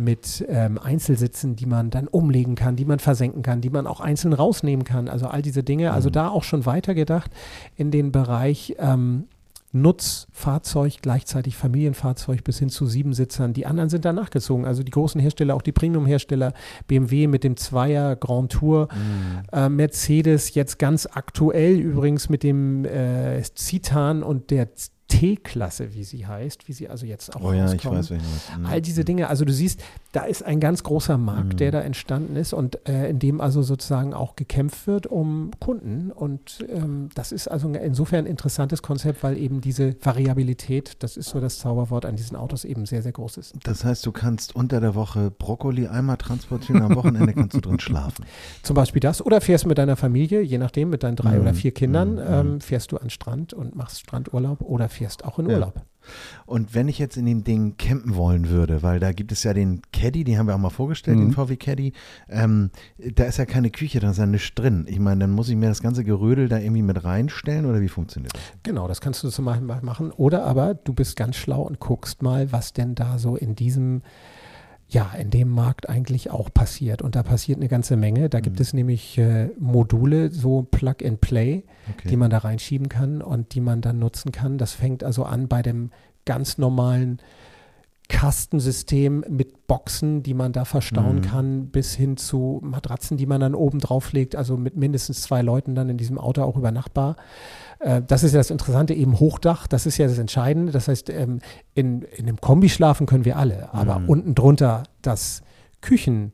mit ähm, Einzelsitzen, die man dann umlegen kann, die man versenken kann, die man auch einzeln rausnehmen kann. Also all diese Dinge. Also Mhm. da auch schon weitergedacht in den Bereich ähm, Nutzfahrzeug, gleichzeitig Familienfahrzeug bis hin zu sieben Sitzern. Die anderen sind da nachgezogen. Also die großen Hersteller, auch die Premium-Hersteller, BMW mit dem Zweier Grand Tour, Mhm. äh, Mercedes jetzt ganz aktuell übrigens mit dem äh, Citan und der T-Klasse, wie sie heißt, wie sie also jetzt auch Oh ja, ich weiß, du meinst. Mhm. All diese Dinge, also du siehst, da ist ein ganz großer Markt, Mhm. der da entstanden ist und äh, in dem also sozusagen auch gekämpft wird um Kunden. Und ähm, das ist also insofern ein interessantes Konzept, weil eben diese Variabilität, das ist so das Zauberwort an diesen Autos, eben sehr, sehr groß ist. Das heißt, du kannst unter der Woche Brokkoli einmal transportieren, am Wochenende kannst du drin schlafen. [LAUGHS] Zum Beispiel das. Oder fährst mit deiner Familie, je nachdem, mit deinen drei Mhm. oder vier Kindern, Mhm. ähm, fährst du an den Strand und machst Strandurlaub oder fährst auch in Ja. Urlaub. Und wenn ich jetzt in dem Ding campen wollen würde, weil da gibt es ja den Caddy, den haben wir auch mal vorgestellt, Mhm. den VW Caddy, ähm, da ist ja keine Küche, da ist ja nichts drin. Ich meine, dann muss ich mir das ganze Gerödel da irgendwie mit reinstellen oder wie funktioniert das? Genau, das kannst du zum Beispiel machen. Oder aber du bist ganz schlau und guckst mal, was denn da so in diesem, ja, in dem Markt eigentlich auch passiert. Und da passiert eine ganze Menge. Da gibt Mhm. es nämlich äh, Module, so Plug and Play, Okay. die man da reinschieben kann und die man dann nutzen kann. Das fängt also an bei dem ganz normalen Kastensystem mit Boxen, die man da verstauen Mhm. kann, bis hin zu Matratzen, die man dann oben drauf legt, also mit mindestens zwei Leuten dann in diesem Auto auch übernachtbar. Äh, das ist ja das Interessante, eben Hochdach, das ist ja das Entscheidende. Das heißt, ähm, in, in einem Kombi schlafen können wir alle, aber Mhm. unten drunter das Küchen,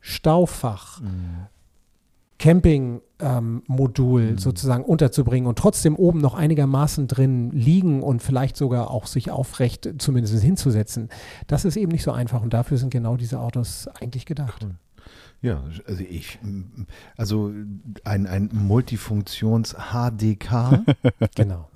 Staufach, Mhm. Camping-Modul Mhm. sozusagen unterzubringen und trotzdem oben noch einigermaßen drin liegen und vielleicht sogar auch sich aufrecht zumindest hinzusetzen, das ist eben nicht so einfach und dafür sind genau diese Autos eigentlich gedacht. Ja, also ich, also ein, ein Multifunktions-HDK. [LAUGHS] Genau.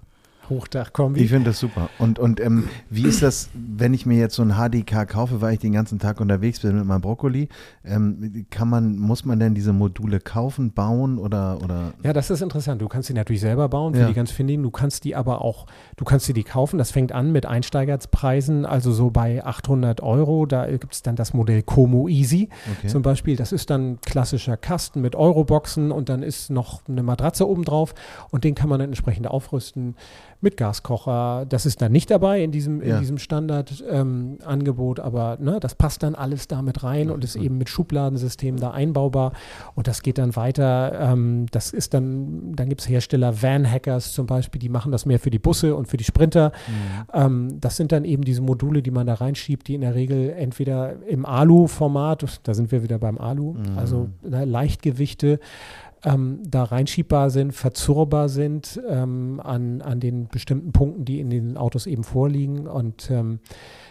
Hochdachkombi. Ich finde das super. Und, und ähm, wie ist das, wenn ich mir jetzt so ein HDK kaufe, weil ich den ganzen Tag unterwegs bin mit meinem Brokkoli? Ähm, kann man, muss man denn diese Module kaufen, bauen oder, oder? Ja, das ist interessant. Du kannst die natürlich selber bauen für Ja. die ganz findigen. Du kannst die aber auch, du kannst dir die kaufen. Das fängt an mit Einsteigerpreisen, also so bei 800 Euro. Da gibt es dann das Modell Como Easy Okay. zum Beispiel. Das ist dann klassischer Kasten mit Euroboxen und dann ist noch eine Matratze oben drauf und den kann man dann entsprechend aufrüsten mit Gaskocher. Das ist dann nicht dabei in diesem, in Ja. diesem Standardangebot, aber ne, das passt dann alles damit rein Ja, und ist gut. eben mit Schubladensystem da einbaubar. Und das geht dann weiter. Ähm, das ist dann, dann gibt es Hersteller, Van-Hackers zum Beispiel, die machen das mehr für die Busse und für die Sprinter. Mhm. Ähm, das sind dann eben diese Module, die man da reinschiebt, die in der Regel entweder im Alu-Format, da sind wir wieder beim Alu, Mhm. also ne, Leichtgewichte, ähm, da reinschiebbar sind, verzurrbar sind ähm, an, an den bestimmten Punkten, die in den Autos eben vorliegen. Und ähm,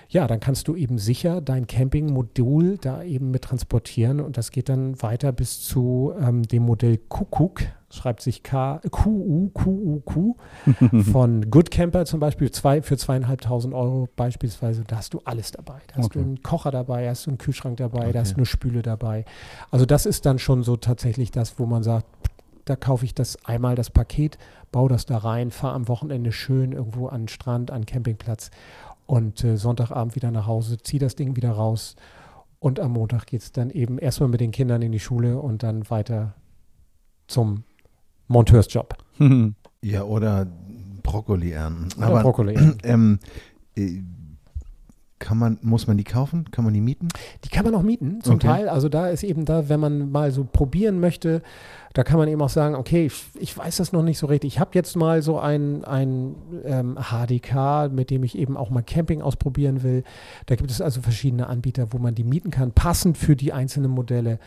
ja, dann kannst du eben sicher dein Campingmodul da eben mit transportieren und das geht dann weiter bis zu ähm, dem Modell Kuckuck, schreibt sich K QU QUQ [LAUGHS] von Good Camper zum Beispiel zwei, für zweieinhalbtausend Euro beispielsweise. Da hast du alles dabei. Da hast Okay. du einen Kocher dabei, da hast du einen Kühlschrank dabei, Okay. da hast du eine Spüle dabei. Also das ist dann schon so tatsächlich das, wo man sagt, da kaufe ich das einmal das Paket, baue das da rein, fahre am Wochenende schön irgendwo an den Strand, an den Campingplatz und äh, Sonntagabend wieder nach Hause, ziehe das Ding wieder raus und am Montag geht es dann eben erstmal mit den Kindern in die Schule und dann weiter zum Monteursjob. [LAUGHS] Ja, oder Brokkoli ernten. Oder Aber Brokkoli [CLEARS THROAT] ernten. ähm, äh, kann man, muss man die kaufen? Kann man die mieten? Die kann man auch mieten, zum Okay. Teil. Also da ist eben da, wenn man mal so probieren möchte, da kann man eben auch sagen, okay, ich, ich weiß das noch nicht so richtig. Ich habe jetzt mal so ein, ein ähm, HDK, mit dem ich eben auch mal Camping ausprobieren will. Da gibt es also verschiedene Anbieter, wo man die mieten kann, passend für die einzelnen Modelle.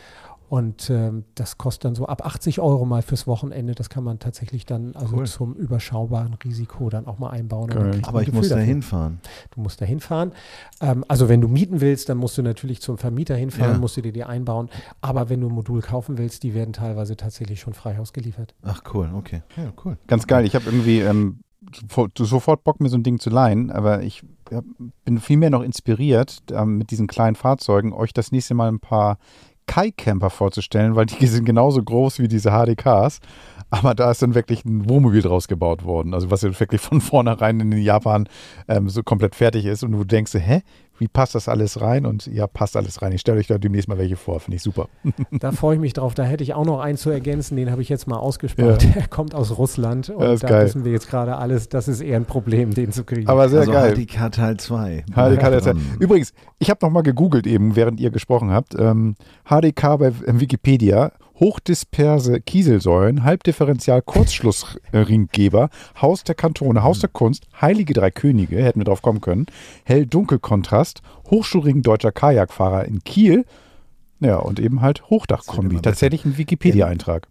Und ähm, das kostet dann so ab 80 Euro mal fürs Wochenende. Das kann man tatsächlich dann also Cool. zum überschaubaren Risiko dann auch mal einbauen. Aber ich muss da hinfahren. Du musst da hinfahren. Ähm, also wenn du mieten willst, dann musst du natürlich zum Vermieter hinfahren, Ja. musst du dir die einbauen. Aber wenn du ein Modul kaufen willst, die werden teilweise tatsächlich schon frei Haus geliefert. Ach cool, okay. Ja, cool. Ganz geil. Ich habe irgendwie ähm, sofort, Bock, mir so ein Ding zu leihen, aber ich bin vielmehr noch inspiriert, ähm, mit diesen kleinen Fahrzeugen euch das nächste Mal ein paar Kai-Camper vorzustellen, weil die [LAUGHS] sind genauso groß wie diese HDKs. Aber da ist dann wirklich ein Wohnmobil draus gebaut worden. Also was ja wirklich von [LAUGHS] vornherein in Japan ähm, so komplett fertig ist. Und du denkst, hä, wie passt das alles rein? Und ja, passt alles rein. Ich stelle euch da demnächst mal welche vor. Finde ich super. Da freue ich mich drauf. Da hätte ich auch noch einen zu ergänzen, den habe ich jetzt mal ausgespart. [LAUGHS] Der kommt aus Russland und Ja, ist da geil. wissen wir jetzt gerade alles, das ist eher ein Problem, den zu kriegen. Aber sehr also geil. HDK Teil 2. HDK Zeit. Ähm, Übrigens, ich habe noch mal gegoogelt eben, während ihr gesprochen habt. Ähm, HDK bei ähm, Wikipedia. Hochdisperse Kieselsäulen, Halbdifferential Kurzschlussringgeber, Haus der Kantone, Haus der Kunst, Heilige Drei Könige, hätten wir drauf kommen können, Hell-Dunkel-Kontrast, Hochschulring deutscher Kajakfahrer in Kiel, ja, und eben halt Hochdachkombi. Tatsächlich ein Wikipedia-Eintrag.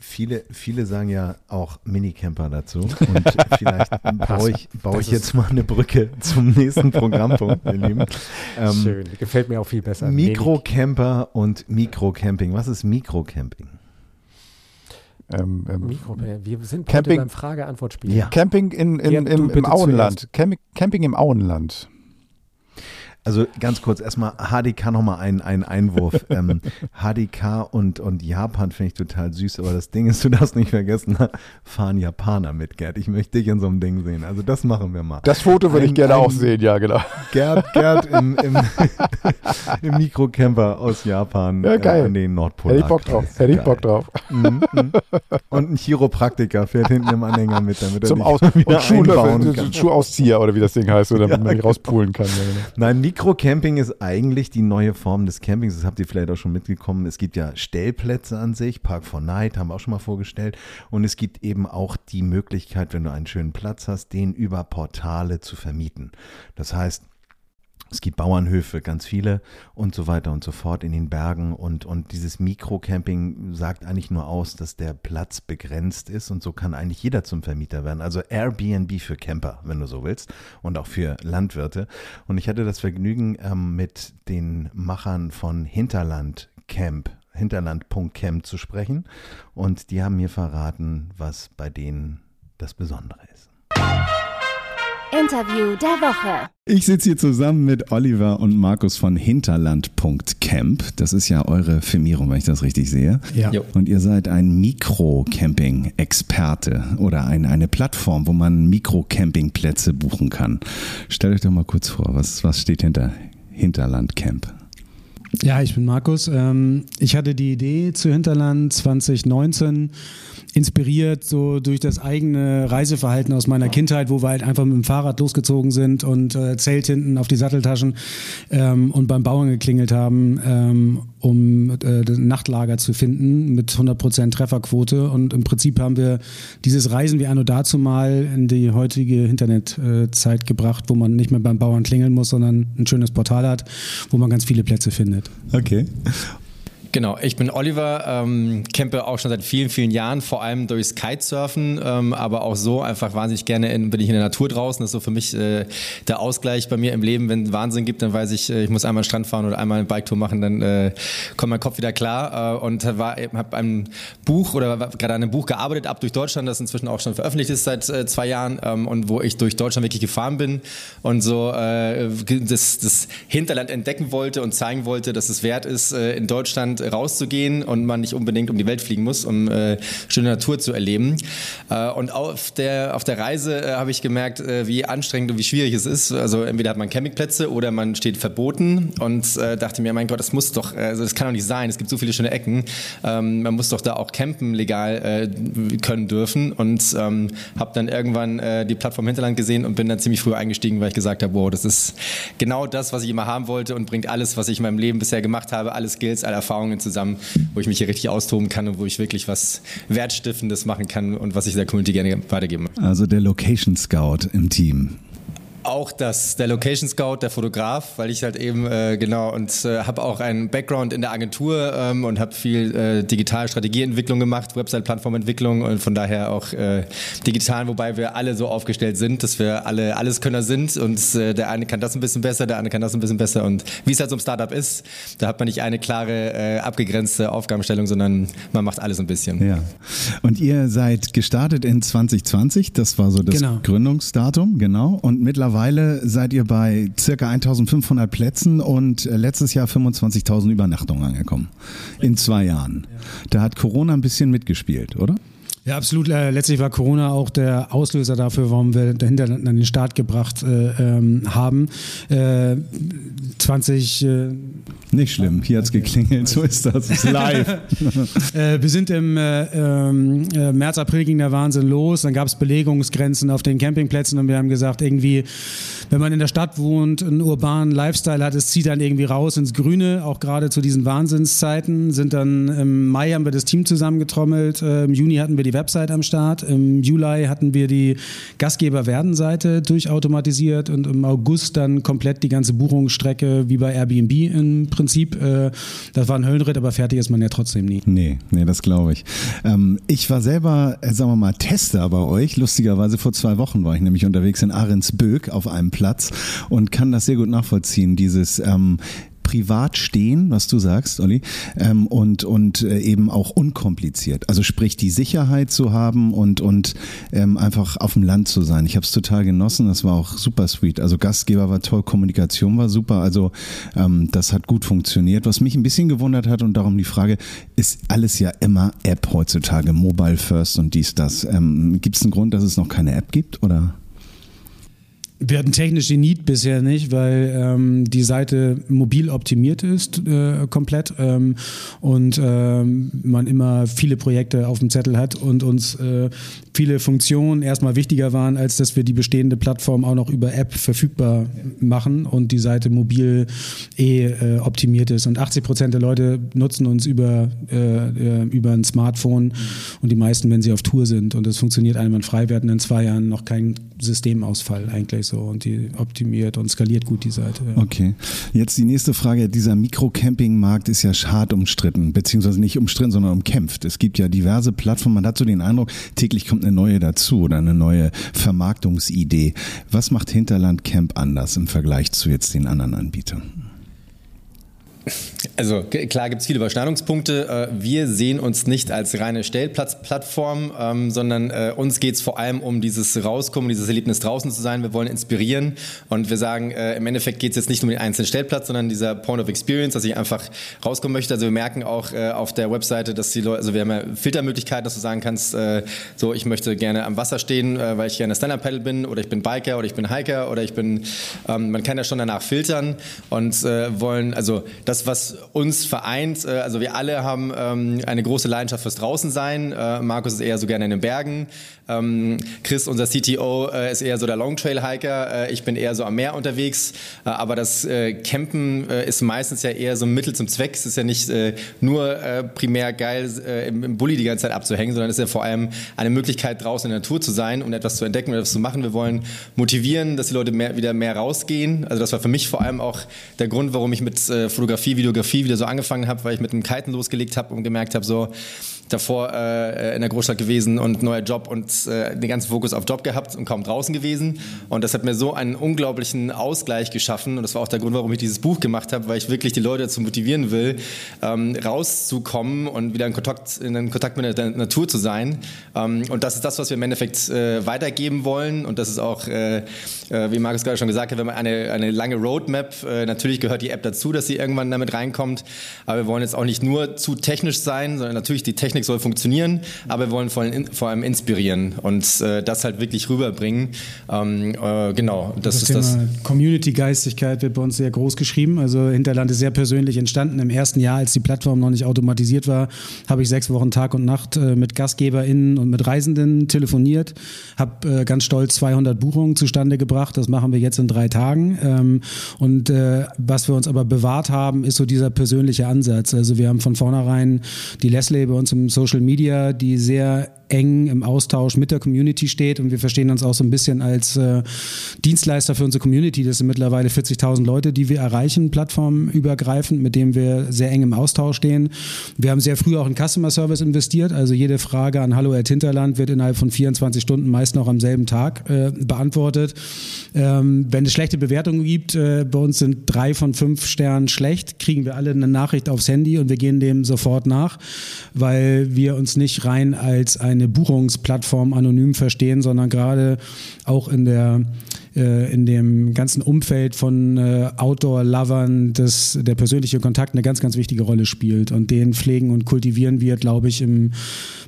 Viele, viele sagen ja auch Minicamper dazu. Und vielleicht [LAUGHS] baue ich, baue ich jetzt mal eine Brücke zum nächsten Programmpunkt, ihr Lieben. Ähm, Schön, gefällt mir auch viel besser. Mikrocamper und Mikrocamping. Was ist Mikrocamping? Ähm, ähm, Mikro wir sind Camping- heute beim Frage-Antwort-Spiel. Ja. Camping in, in, du im, im Auenland. Camp Camping im Auenland. Also ganz kurz, erstmal HDK nochmal ein, ein Einwurf. [LAUGHS] ähm, HDK und, und Japan finde ich total süß, aber das Ding ist, du darfst nicht vergessen, fahren Japaner mit, Gerd. Ich möchte dich in so einem Ding sehen. Also das machen wir mal. Das Foto würde ich gerne ein- auch sehen, ja, genau. [LAUGHS] Gerd, Gerd im, im, [LAUGHS] im Mikrocamper aus Japan Ja, geil. Äh, an den Nordpol. Hätte ich Bock drauf. Hätte ich Bock drauf. Mhm, mhm. Und ein Chiropraktiker fährt hinten im Anhänger mit, damit er Zum Aus wieder und Schuhe, einbauen kann. Schuhauszieher oder wie das Ding heißt, damit Ja, man nicht genau. rauspulen kann. Ja, genau. Nein, Mikrocamping ist eigentlich die neue Form des Campings. Das habt ihr vielleicht auch schon mitgekommen. Es gibt ja Stellplätze an sich, Park for Night haben wir auch schon mal vorgestellt. Und es gibt eben auch die Möglichkeit, wenn du einen schönen Platz hast, den über Portale zu vermieten. Das heißt, es gibt Bauernhöfe, ganz viele und so weiter und so fort in den Bergen. Und, und dieses Mikrocamping sagt eigentlich nur aus, dass der Platz begrenzt ist und so kann eigentlich jeder zum Vermieter werden. Also Airbnb für Camper, wenn du so willst, und auch für Landwirte. Und ich hatte das Vergnügen ähm, mit den Machern von Hinterland Camp, Hinterland.camp zu sprechen. Und die haben mir verraten, was bei denen das Besondere ist. Interview der Woche. Ich sitze hier zusammen mit Oliver und Markus von Hinterland.camp. Das ist ja eure Firmierung, wenn ich das richtig sehe. Ja. Jo. Und ihr seid ein Mikro-Camping-Experte oder ein, eine Plattform, wo man Mikro-Campingplätze buchen kann. Stellt euch doch mal kurz vor, was, was steht hinter Hinterland-Camp? Ja, ich bin Markus. Ähm, ich hatte die Idee zu Hinterland 2019 inspiriert so durch das eigene Reiseverhalten aus meiner Kindheit, wo wir halt einfach mit dem Fahrrad losgezogen sind und äh, Zelt hinten auf die Satteltaschen ähm, und beim Bauern geklingelt haben, ähm, um äh, das Nachtlager zu finden mit 100% Trefferquote. Und im Prinzip haben wir dieses Reisen wie anno dazu mal in die heutige Internetzeit gebracht, wo man nicht mehr beim Bauern klingeln muss, sondern ein schönes Portal hat, wo man ganz viele Plätze findet. Okay. Genau, ich bin Oliver, ähm, campe auch schon seit vielen, vielen Jahren, vor allem durchs Kitesurfen, ähm, aber auch so einfach wahnsinnig gerne in, bin ich in der Natur draußen. Das ist so für mich äh, der Ausgleich bei mir im Leben. Wenn Wahnsinn gibt, dann weiß ich, äh, ich muss einmal an den Strand fahren oder einmal eine Biketour machen, dann äh, kommt mein Kopf wieder klar. Äh, und habe ein Buch oder gerade an einem Buch gearbeitet, ab durch Deutschland, das inzwischen auch schon veröffentlicht ist seit äh, zwei Jahren ähm, und wo ich durch Deutschland wirklich gefahren bin und so äh, das, das Hinterland entdecken wollte und zeigen wollte, dass es wert ist, äh, in Deutschland Hinterland rauszugehen und man nicht unbedingt um die Welt fliegen muss, um äh, schöne Natur zu erleben. Äh, und auf der, auf der Reise äh, habe ich gemerkt, äh, wie anstrengend und wie schwierig es ist. Also entweder hat man Campingplätze oder man steht verboten und äh, dachte mir, mein Gott, das muss doch, also das kann doch nicht sein. Es gibt so viele schöne Ecken. Ähm, man muss doch da auch campen legal können dürfen und ähm, habe dann irgendwann die Plattform Hinterland gesehen und bin dann ziemlich früh eingestiegen, weil ich gesagt habe, wow, das ist genau das, was ich immer haben wollte und bringt alles, was ich in meinem Leben bisher gemacht habe, alle Skills, alle Erfahrungen zusammen, wo ich mich hier richtig austoben kann und wo ich wirklich was Wertstiftendes machen kann und was ich der Community gerne weitergeben möchte. Also der Location Scout im Team. Auch das, der Location Scout, der Fotograf, weil ich halt eben, äh, genau, und äh, habe auch einen Background in der Agentur ähm, und habe viel äh, digitale Strategieentwicklung gemacht, Website-Plattformentwicklung und von daher auch äh, digital, wobei wir alle so aufgestellt sind, dass wir alle Alleskönner sind und äh, der eine kann das ein bisschen besser, der andere kann das ein bisschen besser und wie es halt so im Startup ist, da hat man nicht eine klare, äh, abgegrenzte Aufgabenstellung, sondern man macht alles ein bisschen. Ja. Und ihr seid gestartet in 2020, das war so das Genau. Gründungsdatum, genau. Und mittlerweile seid ihr bei circa 1500 Plätzen und äh, letztes Jahr 25.000 Übernachtungen angekommen. In zwei Jahren. Da hat Corona ein bisschen mitgespielt, oder? Ja, absolut. Äh, letztlich war Corona auch der Auslöser dafür, warum wir dahinter an den Start gebracht äh, ähm, haben. Äh, 20, äh, Nicht schlimm, hier hat's geklingelt, so ist das, es [LAUGHS] ist live. äh, wir sind im äh, ähm, äh, März, April ging der Wahnsinn los. Dann gab es Belegungsgrenzen auf den Campingplätzen und wir haben gesagt, irgendwie, wenn man in der Stadt wohnt, einen urbanen Lifestyle hat, es zieht dann irgendwie raus ins Grüne, auch gerade zu diesen Wahnsinnszeiten. Sind dann im Mai haben wir das Team zusammengetrommelt, äh, im Juni hatten wir die Website am Start, im Juli hatten wir die Gastgeber-Werden-Seite durchautomatisiert und im August dann komplett die ganze Buchungsstrecke wie bei Airbnb im Prinzip. Äh, das war ein Höllenritt, aber fertig ist man ja trotzdem nie. Nee, nee, das glaube ich. Ähm, ich war selber, äh, sagen wir mal, Tester bei euch. Lustigerweise vor zwei Wochen war ich nämlich unterwegs in Ahrensböck auf einem Platz und kann das sehr gut nachvollziehen, dieses ähm, privat stehen, was du sagst, Olli, ähm, und, und äh, eben auch unkompliziert. Also sprich, die Sicherheit zu haben und, und ähm, einfach auf dem Land zu sein. Ich habe es total genossen, das war auch super sweet. Also Gastgeber war toll, Kommunikation war super, also ähm, das hat gut funktioniert. Was mich ein bisschen gewundert hat und darum die Frage, ist alles ja immer App heutzutage, Mobile First und dies, das. Ähm, gibt es einen Grund, dass es noch keine App gibt oder? Wir hatten technisch den Need bisher nicht, weil ähm, die Seite mobil optimiert ist äh, komplett ähm, und ähm, man immer viele Projekte auf dem Zettel hat und uns äh, viele Funktionen erstmal wichtiger waren, als dass wir die bestehende Plattform auch noch über App verfügbar machen und die Seite mobil eh äh, optimiert ist. Und 80 Prozent der Leute nutzen uns über, äh, äh, über ein Smartphone und die meisten, wenn sie auf Tour sind. Und das funktioniert einwandfrei. Wir hatten in zwei Jahren noch keinen Systemausfall eigentlich so und die optimiert und skaliert gut die Seite. Ja. Okay. Jetzt die nächste Frage. Dieser Mikrocamping-Markt ist ja hart umstritten, beziehungsweise nicht umstritten, sondern umkämpft. Es gibt ja diverse Plattformen. Man hat so den Eindruck, täglich kommt eine neue dazu oder eine neue Vermarktungsidee. Was macht Hinterland Camp anders im Vergleich zu jetzt den anderen Anbietern? Also klar gibt es viele Überschneidungspunkte. Äh, Wir sehen uns nicht als reine Stellplatzplattform, ähm, sondern äh, uns geht es vor allem um dieses Rauskommen, dieses Erlebnis draußen zu sein. Wir wollen inspirieren und wir sagen, äh, im Endeffekt geht es jetzt nicht um den einzelnen Stellplatz, sondern dieser Point of Experience, dass ich einfach rauskommen möchte. Also wir merken auch auf der Webseite, dass die Leute, also wir haben ja Filtermöglichkeiten, dass du sagen kannst, so ich möchte gerne am Wasser stehen, weil ich gerne Stand-Up-Paddle bin oder ich bin Biker oder ich bin Hiker oder ich bin, ähm, man kann ja schon danach filtern und wollen, also das, was uns vereint, äh, also wir alle haben ähm, eine große Leidenschaft fürs Draußensein. Äh, Markus ist eher so gerne in den Bergen. Ähm, Chris, unser CTO, äh, ist eher so der Longtrail-Hiker. Äh, ich bin eher so am Meer unterwegs. Äh, aber das Campen ist meistens ja eher so ein Mittel zum Zweck. Es ist ja nicht nur primär geil, im, Bulli die ganze Zeit abzuhängen, sondern es ist ja vor allem eine Möglichkeit, draußen in der Natur zu sein und etwas zu entdecken und etwas zu machen. Wir wollen motivieren, dass die Leute mehr, wieder mehr rausgehen. Also das war für mich vor allem auch der Grund, warum ich mit Fotografie, Videografie wieder so angefangen habe, weil ich mit dem Kiten losgelegt habe und gemerkt habe, so davor in der Großstadt gewesen und neuer Job und äh, den ganzen Fokus auf Job gehabt und kaum draußen gewesen. Und das hat mir so einen unglaublichen Ausgleich geschaffen. Und das war auch der Grund, warum ich dieses Buch gemacht habe, weil ich wirklich die Leute dazu motivieren will, ähm, rauszukommen und wieder in Kontakt, in Kontakt mit der Natur zu sein. Ähm, und das ist das, was wir im Endeffekt äh, weitergeben wollen. Und das ist auch, äh, äh, wie Markus gerade schon gesagt hat, wenn man eine, eine lange Roadmap, äh, natürlich gehört die App dazu, dass sie irgendwann damit reinkommt. Aber wir wollen jetzt auch nicht nur zu technisch sein, sondern natürlich die Technik soll funktionieren, aber wir wollen vor allem, vor und äh, das halt wirklich rüberbringen. Ähm, äh, genau, das, das ist das. Community-Geistigkeit wird bei uns sehr groß geschrieben. Also Hinterland ist sehr persönlich entstanden. Im ersten Jahr, als die Plattform noch nicht automatisiert war, habe ich sechs Wochen Tag und Nacht äh, mit GastgeberInnen und mit Reisenden telefoniert, habe äh, ganz stolz 200 Buchungen zustande gebracht. Das machen wir jetzt in drei Tagen. Ähm, und äh, was wir uns aber bewahrt haben, ist so dieser persönliche Ansatz. Also wir haben von vornherein die Leslie bei uns im Social Media, die sehr eng im Austausch mit der Community steht und wir verstehen uns auch so ein bisschen als äh, Dienstleister für unsere Community. Das sind mittlerweile 40.000 Leute, die wir erreichen, plattformübergreifend, mit denen wir sehr eng im Austausch stehen. Wir haben sehr früh auch in Customer Service investiert, also jede Frage an Hallo at Hinterland wird innerhalb von 24 Stunden meist noch am selben Tag äh, beantwortet. Ähm, wenn es schlechte Bewertungen gibt, äh, bei uns sind drei von fünf Sternen schlecht, kriegen wir alle eine Nachricht aufs Handy und wir gehen dem sofort nach, weil wir uns nicht rein als ein eine Buchungsplattform anonym verstehen, sondern gerade auch in der äh, in dem ganzen Umfeld von äh, Outdoor-Lovern der persönliche Kontakt eine ganz, ganz wichtige Rolle spielt. Und den pflegen und kultivieren wir, glaube ich, im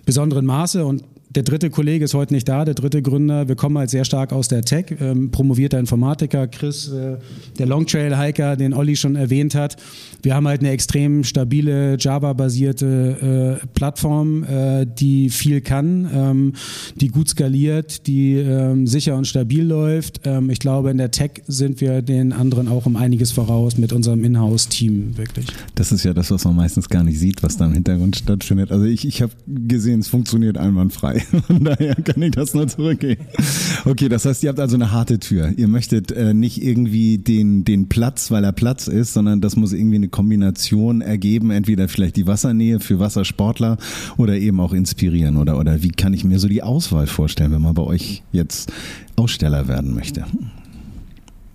besonderen Maße. Und der dritte Kollege ist heute nicht da, der dritte Gründer. Wir kommen halt sehr stark aus der Tech, ähm, promovierter Informatiker, Chris, äh, der Longtrail-Hiker, den Olli schon erwähnt hat. Wir haben halt eine extrem stabile Java-basierte äh, Plattform, äh, die viel kann, ähm, die gut skaliert, die ähm, sicher und stabil läuft. Ähm, ich glaube, in der Tech sind wir den anderen auch um einiges voraus mit unserem Inhouse-Team wirklich. Das ist ja das, was man meistens gar nicht sieht, was da im Hintergrund stattfindet. Also ich, ich habe gesehen, es funktioniert einwandfrei. Von daher kann ich das nur zurückgeben. Okay, das heißt, ihr habt also eine harte Tür. Ihr möchtet äh, nicht irgendwie den, den Platz, weil er Platz ist, sondern das muss irgendwie eine Kombination ergeben. Entweder vielleicht die Wassernähe für Wassersportler oder eben auch inspirieren. Oder, oder wie kann ich mir so die Auswahl vorstellen, wenn man bei euch jetzt Aussteller werden möchte?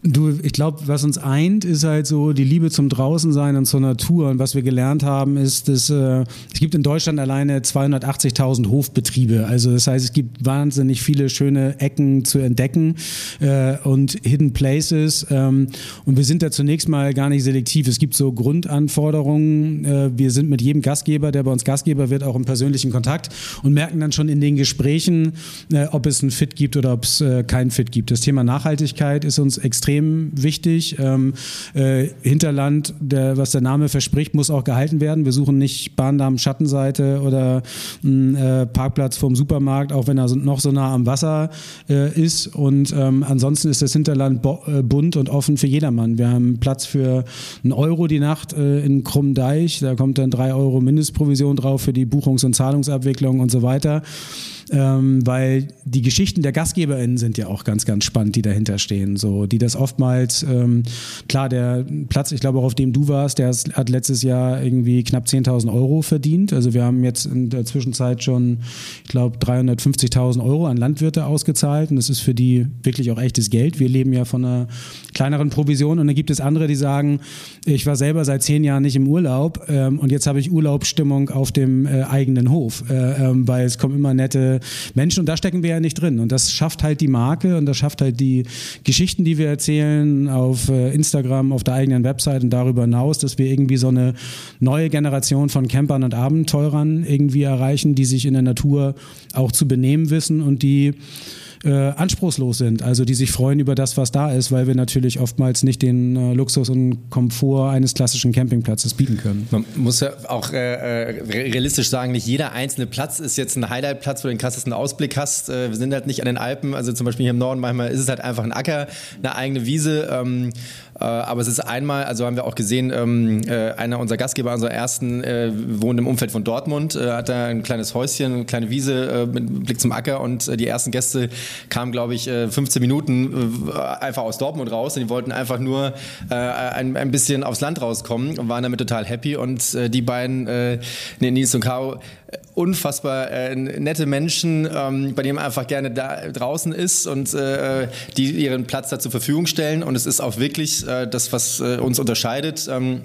Du, ich glaube, was uns eint, ist halt so die Liebe zum Draußensein und zur Natur. Und was wir gelernt haben, ist, dass äh, es gibt in Deutschland alleine 280.000 Hofbetriebe. Also das heißt, es gibt wahnsinnig viele schöne Ecken zu entdecken äh, und Hidden Places. Ähm, und wir sind da zunächst mal gar nicht selektiv. Es gibt so Grundanforderungen. Äh, wir sind mit jedem Gastgeber, der bei uns Gastgeber wird, auch im persönlichen Kontakt und merken dann schon in den Gesprächen, äh, ob es ein Fit gibt oder ob es äh, kein Fit gibt. Das Thema Nachhaltigkeit ist uns extrem extrem wichtig. Ähm, äh, Hinterland, der, was der Name verspricht, muss auch gehalten werden. Wir suchen nicht Bahndamm Schattenseite oder einen äh, Parkplatz vorm Supermarkt, auch wenn er noch so nah am Wasser äh, ist. Und ähm, ansonsten ist das Hinterland äh, bunt und offen für jedermann. Wir haben Platz für einen Euro die Nacht äh, in Krummdeich. Da kommt dann drei Euro Mindestprovision drauf für die Buchungs- und Zahlungsabwicklung und so weiter ähm, weil die Geschichten der GastgeberInnen sind ja auch ganz, ganz spannend, die dahinter stehen. So, die das oftmals, ähm, klar, der Platz, ich glaube auch auf dem du warst, der hat letztes Jahr irgendwie knapp 10.000 Euro verdient. Also wir haben jetzt in der Zwischenzeit schon, ich glaube, 350.000 Euro an Landwirte ausgezahlt und das ist für die wirklich auch echtes Geld. Wir leben ja von einer kleineren Provision und dann gibt es andere, die sagen, ich war selber seit zehn Jahren nicht im Urlaub ähm, und jetzt habe ich Urlaubsstimmung auf dem äh, eigenen Hof, äh, ähm, weil es kommen immer nette Menschen und da stecken wir ja nicht drin. Und das schafft halt die Marke und das schafft halt die Geschichten, die wir erzählen auf äh, Instagram, auf der eigenen Website und darüber hinaus, dass wir irgendwie so eine neue Generation von Campern und Abenteurern irgendwie erreichen, die sich in der Natur auch zu benehmen wissen und die äh, anspruchslos sind, also die sich freuen über das, was da ist, weil wir natürlich oftmals nicht den äh, Luxus und Komfort eines klassischen Campingplatzes bieten können. Man muss ja auch äh, äh realistisch sagen, nicht jeder einzelne Platz ist jetzt ein Highlight-Platz, wo du den krassesten Ausblick hast. Äh, wir sind halt nicht an den Alpen, also zum Beispiel hier im Norden, manchmal ist es halt einfach ein Acker, eine eigene Wiese. Ähm, äh, aber es ist einmal, also haben wir auch gesehen, ähm, äh, einer unserer Gastgeber, unserer ersten, äh, wohnt im Umfeld von Dortmund, hat da ein kleines Häuschen, eine kleine Wiese mit Blick zum Acker und die ersten Gäste kamen, glaube ich, 15 Minuten einfach aus Dortmund raus und die wollten einfach nur ein, ein bisschen aufs Land rauskommen und waren damit total happy und die beiden, Nils und Caro, unfassbar äh, nette Menschen, ähm, bei denen man einfach gerne da draußen ist und äh, die ihren Platz da zur Verfügung stellen. Und es ist auch wirklich äh, das, was äh, uns unterscheidet. Ähm,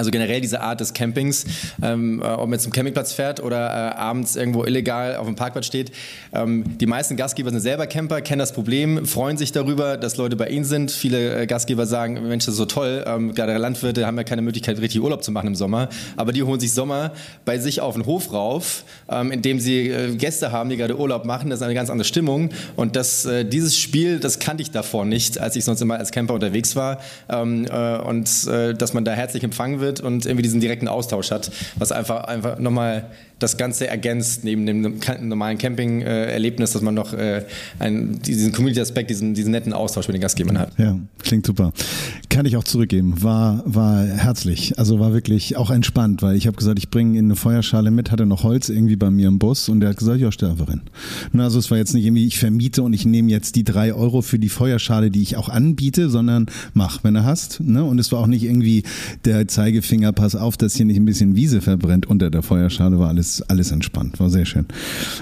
also generell diese Art des Campings, ähm, äh, ob man zum Campingplatz fährt oder äh, abends irgendwo illegal auf dem Parkplatz steht. Ähm, die meisten Gastgeber sind selber Camper, kennen das Problem, freuen sich darüber, dass Leute bei ihnen sind. Viele äh, Gastgeber sagen, Mensch, das ist so toll. Ähm, gerade Landwirte haben ja keine Möglichkeit, richtig Urlaub zu machen im Sommer. Aber die holen sich Sommer bei sich auf den Hof rauf, ähm, indem sie äh, Gäste haben, die gerade Urlaub machen. Das ist eine ganz andere Stimmung. Und das, äh, dieses Spiel, das kannte ich davor nicht, als ich sonst immer als Camper unterwegs war. Ähm, äh, und dass man da herzlich empfangen wird und irgendwie diesen direkten Austausch hat, was einfach, einfach nochmal das Ganze ergänzt, neben dem normalen Camping-Erlebnis, dass man noch äh, einen, diesen Community-Aspekt, diesen, diesen netten Austausch mit den Gastgebern hat. Ja, klingt super. Kann ich auch zurückgeben. War, war herzlich. Also war wirklich auch entspannt, weil ich habe gesagt, ich bringe in eine Feuerschale mit, hatte noch Holz irgendwie bei mir im Bus und der hat gesagt, ja, stell einfach hin. Na, also es war jetzt nicht irgendwie, ich vermiete und ich nehme jetzt die drei Euro für die Feuerschale, die ich auch anbiete, sondern mach, wenn du hast. Ne? Und es war auch nicht irgendwie der Zeigefinger, pass auf, dass hier nicht ein bisschen Wiese verbrennt unter der Feuerschale, war alles alles, entspannt. War sehr schön.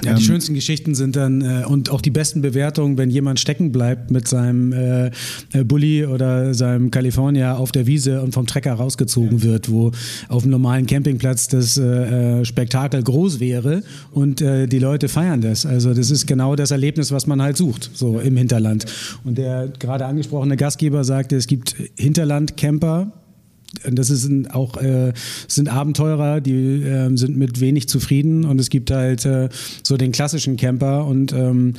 Ja, die ähm, schönsten Geschichten sind dann äh, und auch die besten Bewertungen, wenn jemand stecken bleibt mit seinem äh, äh Bulli oder seinem California auf der Wiese und vom Trecker rausgezogen ja. wird, wo auf einem normalen Campingplatz das äh, äh Spektakel groß wäre und äh, die Leute feiern das. Also das ist genau das Erlebnis, was man halt sucht, so im Hinterland. Und der gerade angesprochene Gastgeber sagte, es gibt Hinterland-Camper, das ist auch äh, sind Abenteurer, die äh, sind mit wenig zufrieden und es gibt halt äh, so den klassischen Camper und ähm,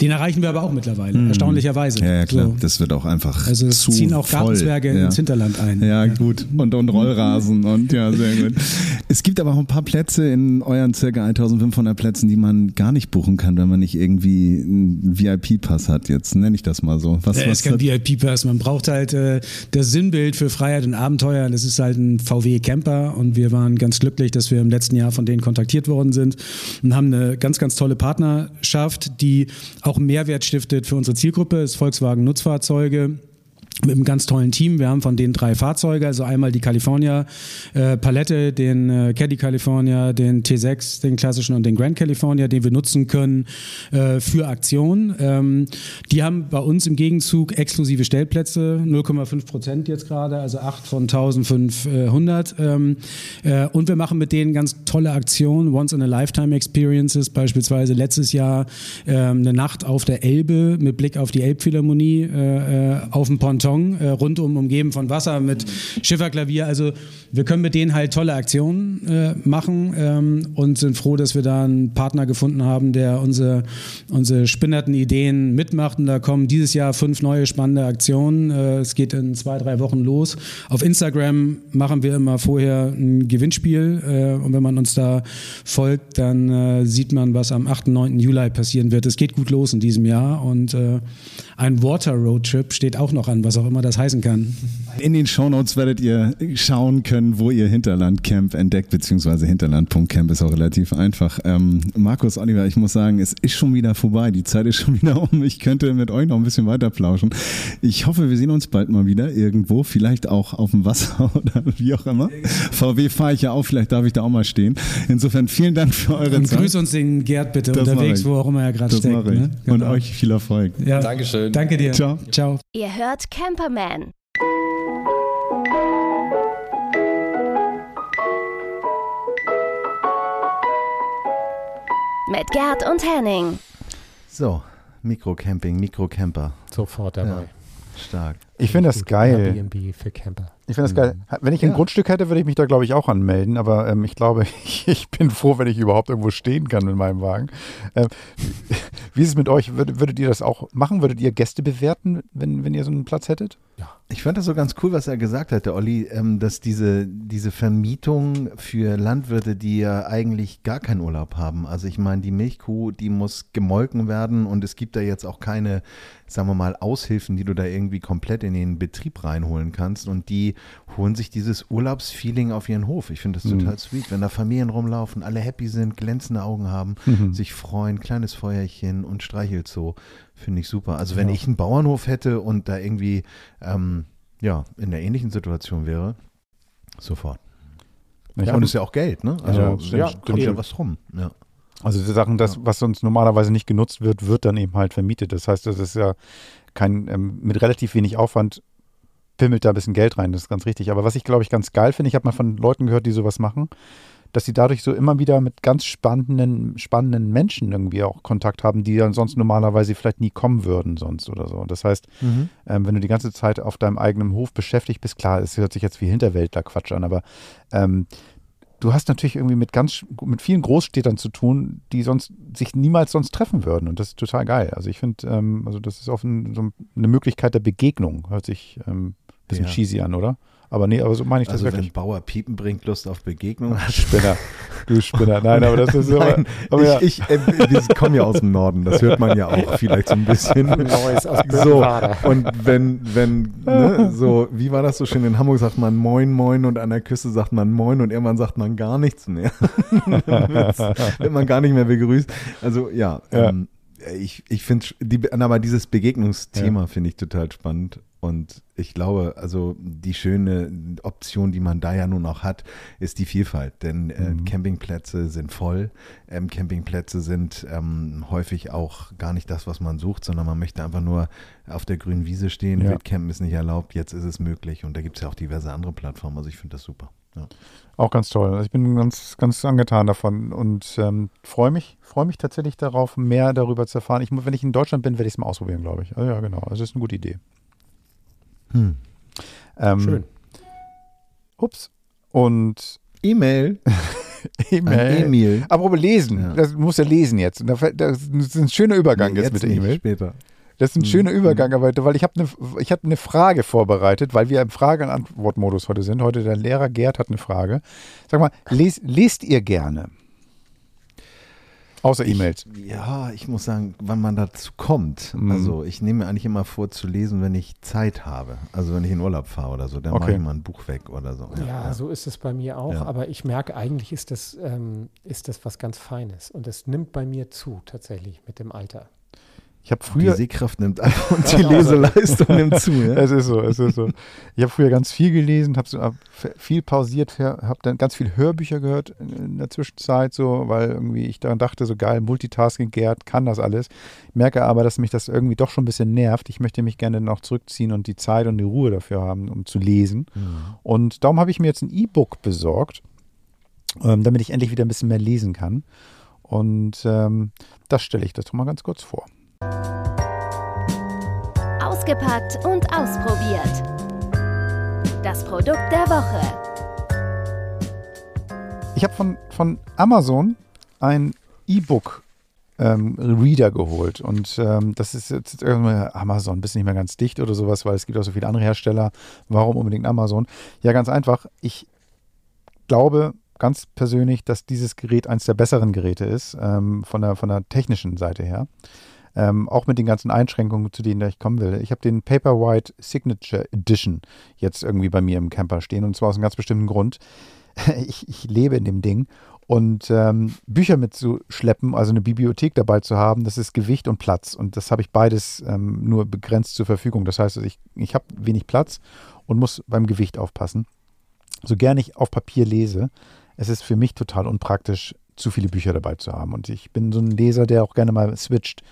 den erreichen wir aber auch mittlerweile, mhm. erstaunlicherweise. Ja, ja klar, so. das wird auch einfach. Also es zu ziehen auch Gartenzwerge ja. ins Hinterland ein. Ja, gut. Und, und Rollrasen und ja, sehr gut. [LAUGHS] Es gibt aber auch ein paar Plätze in euren circa 1500 Plätzen, die man gar nicht buchen kann, wenn man nicht irgendwie einen VIP-Pass hat. Jetzt nenne ich das mal so. Was, ja, was ist kein VIP-Pass. Man braucht halt äh, das Sinnbild für Freiheit und Abenteuer. Das ist halt ein VW Camper und wir waren ganz glücklich, dass wir im letzten Jahr von denen kontaktiert worden sind und haben eine ganz, ganz tolle Partnerschaft, die auch auch Mehrwert stiftet für unsere Zielgruppe, ist Volkswagen Nutzfahrzeuge mit einem ganz tollen Team. Wir haben von denen drei Fahrzeuge, also einmal die California äh, Palette, den äh, Caddy California, den T6, den klassischen und den Grand California, den wir nutzen können äh, für Aktionen. Ähm, die haben bei uns im Gegenzug exklusive Stellplätze, 0,5 Prozent jetzt gerade, also 8 von 1500. Ähm, äh, und wir machen mit denen ganz tolle Aktionen, Once in a Lifetime Experiences, beispielsweise letztes Jahr ähm, eine Nacht auf der Elbe mit Blick auf die Elbphilharmonie äh, äh, auf dem Ponton Beton, äh, rundum umgeben von Wasser mit Schifferklavier. Also wir können mit denen halt tolle Aktionen äh, machen ähm, und sind froh, dass wir da einen Partner gefunden haben, der unsere, unsere spinnerten Ideen mitmacht. Und da kommen dieses Jahr fünf neue spannende Aktionen. Äh, es geht in zwei, drei Wochen los. Auf Instagram machen wir immer vorher ein Gewinnspiel äh, und wenn man uns da folgt, dann äh, sieht man, was am 8. 9. Juli passieren wird. Es geht gut los in diesem Jahr und äh, ein Water Road Trip steht auch noch an, was auch immer das heißen kann. In den Shownotes werdet ihr schauen können, wo ihr Hinterlandcamp entdeckt, beziehungsweise Hinterland.camp ist auch relativ einfach. Ähm, Markus, Oliver, ich muss sagen, es ist schon wieder vorbei. Die Zeit ist schon wieder [LAUGHS] um. Ich könnte mit euch noch ein bisschen weiter plauschen. Ich hoffe, wir sehen uns bald mal wieder irgendwo, vielleicht auch auf dem Wasser [LAUGHS] oder wie auch immer. VW fahre ich ja auch, vielleicht darf ich da auch mal stehen. Insofern vielen Dank für eure Und Zeit. Grüß uns den Gerd bitte das unterwegs, wo auch immer er gerade steckt. Ne? Genau. Und euch viel Erfolg. Ja. Dankeschön. Danke dir. Ciao. Ciao. Ihr hört Camperman. Mit Gerd und Henning. So, Mikrocamping, Mikrocamper. Sofort dabei. Ja, stark. Ich finde das geil. Airbnb für Camper. Ich finde das geil. Mhm. Wenn ich ein ja. Grundstück hätte, würde ich mich da, glaube ich, auch anmelden. Aber ähm, ich glaube, [LAUGHS] ich bin froh, wenn ich überhaupt irgendwo stehen kann mit meinem Wagen. Ähm, wie ist es mit euch? Würdet, würdet, ihr das auch machen? Würdet ihr Gäste bewerten, wenn, wenn ihr so einen Platz hättet? Ja. Ich fand das so ganz cool, was er gesagt hat, der Olli, ähm, dass diese, diese Vermietung für Landwirte, die ja eigentlich gar keinen Urlaub haben. Also ich meine, die Milchkuh, die muss gemolken werden und es gibt da jetzt auch keine, sagen wir mal, Aushilfen, die du da irgendwie komplett in den Betrieb reinholen kannst. Und die holen sich dieses Urlaubsfeeling auf ihren Hof. Ich finde das mhm. total sweet, wenn da Familien rumlaufen, alle happy sind, glänzende Augen haben, mhm. sich freuen, kleines Feuerchen und streichelt so. Finde ich super. Also wenn ja. ich einen Bauernhof hätte und da irgendwie ähm, ja in einer ähnlichen Situation wäre, sofort. Nicht? Und ist ja auch Geld, ne? Also Ja, ja, stimmt, kommt ja was rum. Ja. Also die Sachen, das, was sonst normalerweise nicht genutzt wird, wird dann eben halt vermietet. Das heißt, das ist ja kein, ähm, mit relativ wenig Aufwand pimmelt da ein bisschen Geld rein, das ist ganz richtig. Aber was ich, glaube ich, ganz geil finde, ich habe mal von Leuten gehört, die sowas machen, dass sie dadurch so immer wieder mit ganz spannenden, spannenden Menschen irgendwie auch Kontakt haben, die dann sonst normalerweise vielleicht nie kommen würden sonst oder so. Das heißt, ähm, wenn du die ganze Zeit auf deinem eigenen Hof beschäftigt bist, klar, es hört sich jetzt wie Hinterwäldler-Quatsch an, aber ähm, du hast natürlich irgendwie mit ganz mit vielen Großstädtern zu tun, die sonst sich niemals sonst treffen würden. Und das ist total geil. Also ich finde, ähm, also das ist auch ein, so eine Möglichkeit der Begegnung. Hört sich ähm, bisschen Ja. cheesy an, oder? Aber nee, aber so meine ich das Also wenn wirklich. Bauer Piepen bringt Lust auf Begegnung. [LAUGHS] Spinner. Du Spinner. Nein, aber das ist aber, Nein, aber ja. ich, ich, äh, wir kommen ja aus dem Norden, das hört man ja auch [LAUGHS] vielleicht so ein bisschen. Neues aus So, und wenn, wenn, ne, [LAUGHS] so, wie war das so schön? In Hamburg sagt man Moin, Moin und an der Küste sagt man Moin und irgendwann sagt man gar nichts mehr. Wird man gar nicht mehr begrüßt. Also, ja, Ja. Ähm, ich, ich finde, die, aber dieses Begegnungsthema finde ich total spannend. Und ich glaube, also die schöne Option, die man da ja nun auch hat, ist die Vielfalt. Denn äh, Mhm. Campingplätze sind voll. Ähm, Campingplätze sind ähm, häufig auch gar nicht das, was man sucht, sondern man möchte einfach nur auf der grünen Wiese stehen. Ja. Wildcampen ist nicht erlaubt, jetzt ist es möglich. Und da gibt es ja auch diverse andere Plattformen. Also ich finde das super. Ja. Auch ganz toll. Also ich bin ganz, ganz angetan davon und ähm, freue mich, freue mich tatsächlich darauf, mehr darüber zu erfahren. Ich, wenn ich in Deutschland bin, werde ich es mal ausprobieren, glaube ich. Also ja, genau. Also das ist eine gute Idee. Hm. Ähm, Schön. Ups. Und E-Mail [LAUGHS] E-Mail. Emil. Apropos lesen. Ja. Das muss ja lesen jetzt. Das ist ein schöner Übergang Nee, jetzt, mit der nicht, E-Mail. Später. Das ist ein Mhm. schöner Übergang, aber weil ich habe eine ich hab eine Frage vorbereitet, weil wir im Frage- und Antwortmodus heute sind. Heute der Lehrer Gerd hat eine Frage. Sag mal, les, lest ihr gerne? Außer E-Mails. Ja, ich muss sagen, wann man dazu kommt. Mhm. Also ich nehme mir eigentlich immer vor zu lesen, wenn ich Zeit habe. Also wenn ich in Urlaub fahre oder so, dann mache Okay. ich mal ein Buch weg oder so. Ja, so ist es bei mir auch, Ja. aber ich merke, eigentlich ist das, ähm, ist das was ganz Feines und es nimmt bei mir zu, tatsächlich, mit dem Alter. Ich habe Die früher Sehkraft nimmt ab und die Leseleistung nimmt zu. Ja? [LAUGHS] Es ist so, es ist so. Ich habe früher ganz viel gelesen, habe viel pausiert, habe dann ganz viel Hörbücher gehört in der Zwischenzeit, so, weil irgendwie ich daran dachte, so geil, Multitasking, Gerd kann das alles. Ich merke aber, dass mich das irgendwie doch schon ein bisschen nervt. Ich möchte mich gerne noch zurückziehen und die Zeit und die Ruhe dafür haben, um zu lesen. Und darum habe ich mir jetzt ein E-Book besorgt, ähm, damit ich endlich wieder ein bisschen mehr lesen kann. Und ähm, das stelle ich das doch mal ganz kurz vor. Ausgepackt und ausprobiert. Das Produkt der Woche. Ich habe von, von Amazon ein E-Book ähm, Reader geholt und ähm, das ist jetzt Amazon, bist nicht mehr ganz dicht oder sowas, weil es gibt auch so viele andere Hersteller. Warum unbedingt Amazon? Ja, ganz einfach. Ich glaube ganz persönlich, dass dieses Gerät eines der besseren Geräte ist, ähm, von, der, von der technischen Seite her. Ähm, auch mit den ganzen Einschränkungen, zu denen ich kommen will. Ich habe den Paperwhite Signature Edition jetzt irgendwie bei mir im Camper stehen und zwar aus einem ganz bestimmten Grund. [LAUGHS] Ich, ich lebe in dem Ding und ähm, Bücher mitzuschleppen, also eine Bibliothek dabei zu haben, das ist Gewicht und Platz und das habe ich beides ähm, nur begrenzt zur Verfügung. Das heißt, ich, ich habe wenig Platz und muss beim Gewicht aufpassen. So gerne ich auf Papier lese, es ist für mich total unpraktisch, zu viele Bücher dabei zu haben. Und ich bin so ein Leser, der auch gerne mal switcht.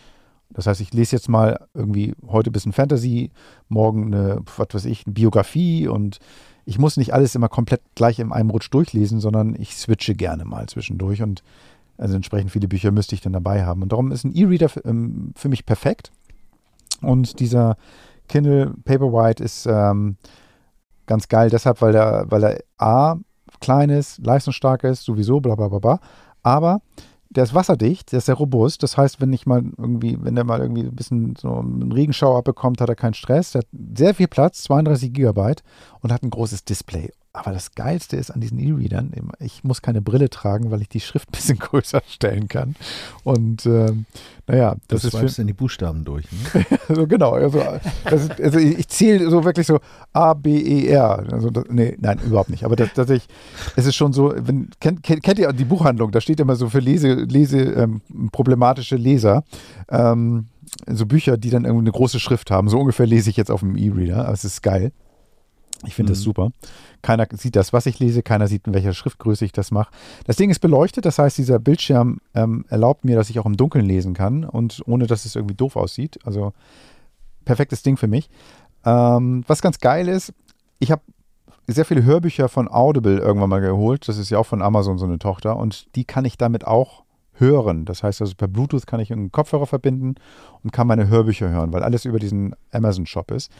Das heißt, ich lese jetzt mal irgendwie heute ein bisschen Fantasy, morgen eine, was weiß ich, eine Biografie und ich muss nicht alles immer komplett gleich in einem Rutsch durchlesen, sondern ich switche gerne mal zwischendurch und also entsprechend viele Bücher müsste ich dann dabei haben. Und darum ist ein E-Reader für, ähm, für mich perfekt. Und dieser Kindle Paperwhite ist ähm, ganz geil deshalb, weil er, weil er A, klein ist, leistungsstark ist, sowieso, bla bla bla bla. Aber der ist wasserdicht, der ist sehr robust. Das heißt, wenn ich mal irgendwie, wenn der mal irgendwie ein bisschen so einen Regenschauer abbekommt, hat er keinen Stress. Der hat sehr viel Platz, 32 Gigabyte und hat ein großes Display. Aber das Geilste ist an diesen E-Readern, ich muss keine Brille tragen, weil ich die Schrift ein bisschen [LAUGHS] größer stellen kann. Und ähm, naja, das, Das ist swipest in die Buchstaben durch. Ne? [LAUGHS] also genau, also, ist, also ich, ich zähle so wirklich so A, B, E, R. Also das, nee, nein, überhaupt nicht. Aber das, tatsächlich, es ist schon so, wenn, kennt, kennt, kennt ihr die Buchhandlung, da steht immer so für Lese, Lese ähm, problematische Leser, ähm, so Bücher, die dann irgendwie eine große Schrift haben. So ungefähr lese ich jetzt auf dem E-Reader, aber es ist geil. Ich finde das super. Keiner sieht das, was ich lese, keiner sieht, in welcher Schriftgröße ich das mache. Das Ding ist beleuchtet, das heißt, dieser Bildschirm ähm, erlaubt mir, dass ich auch im Dunkeln lesen kann und ohne, dass es irgendwie doof aussieht. Also perfektes Ding für mich. Ähm, was ganz geil ist, ich habe sehr viele Hörbücher von Audible irgendwann mal geholt. Das ist ja auch von Amazon so eine Tochter und die kann ich damit auch hören. Das heißt also per Bluetooth kann ich einen Kopfhörer verbinden und kann meine Hörbücher hören, weil alles über diesen Amazon Shop ist.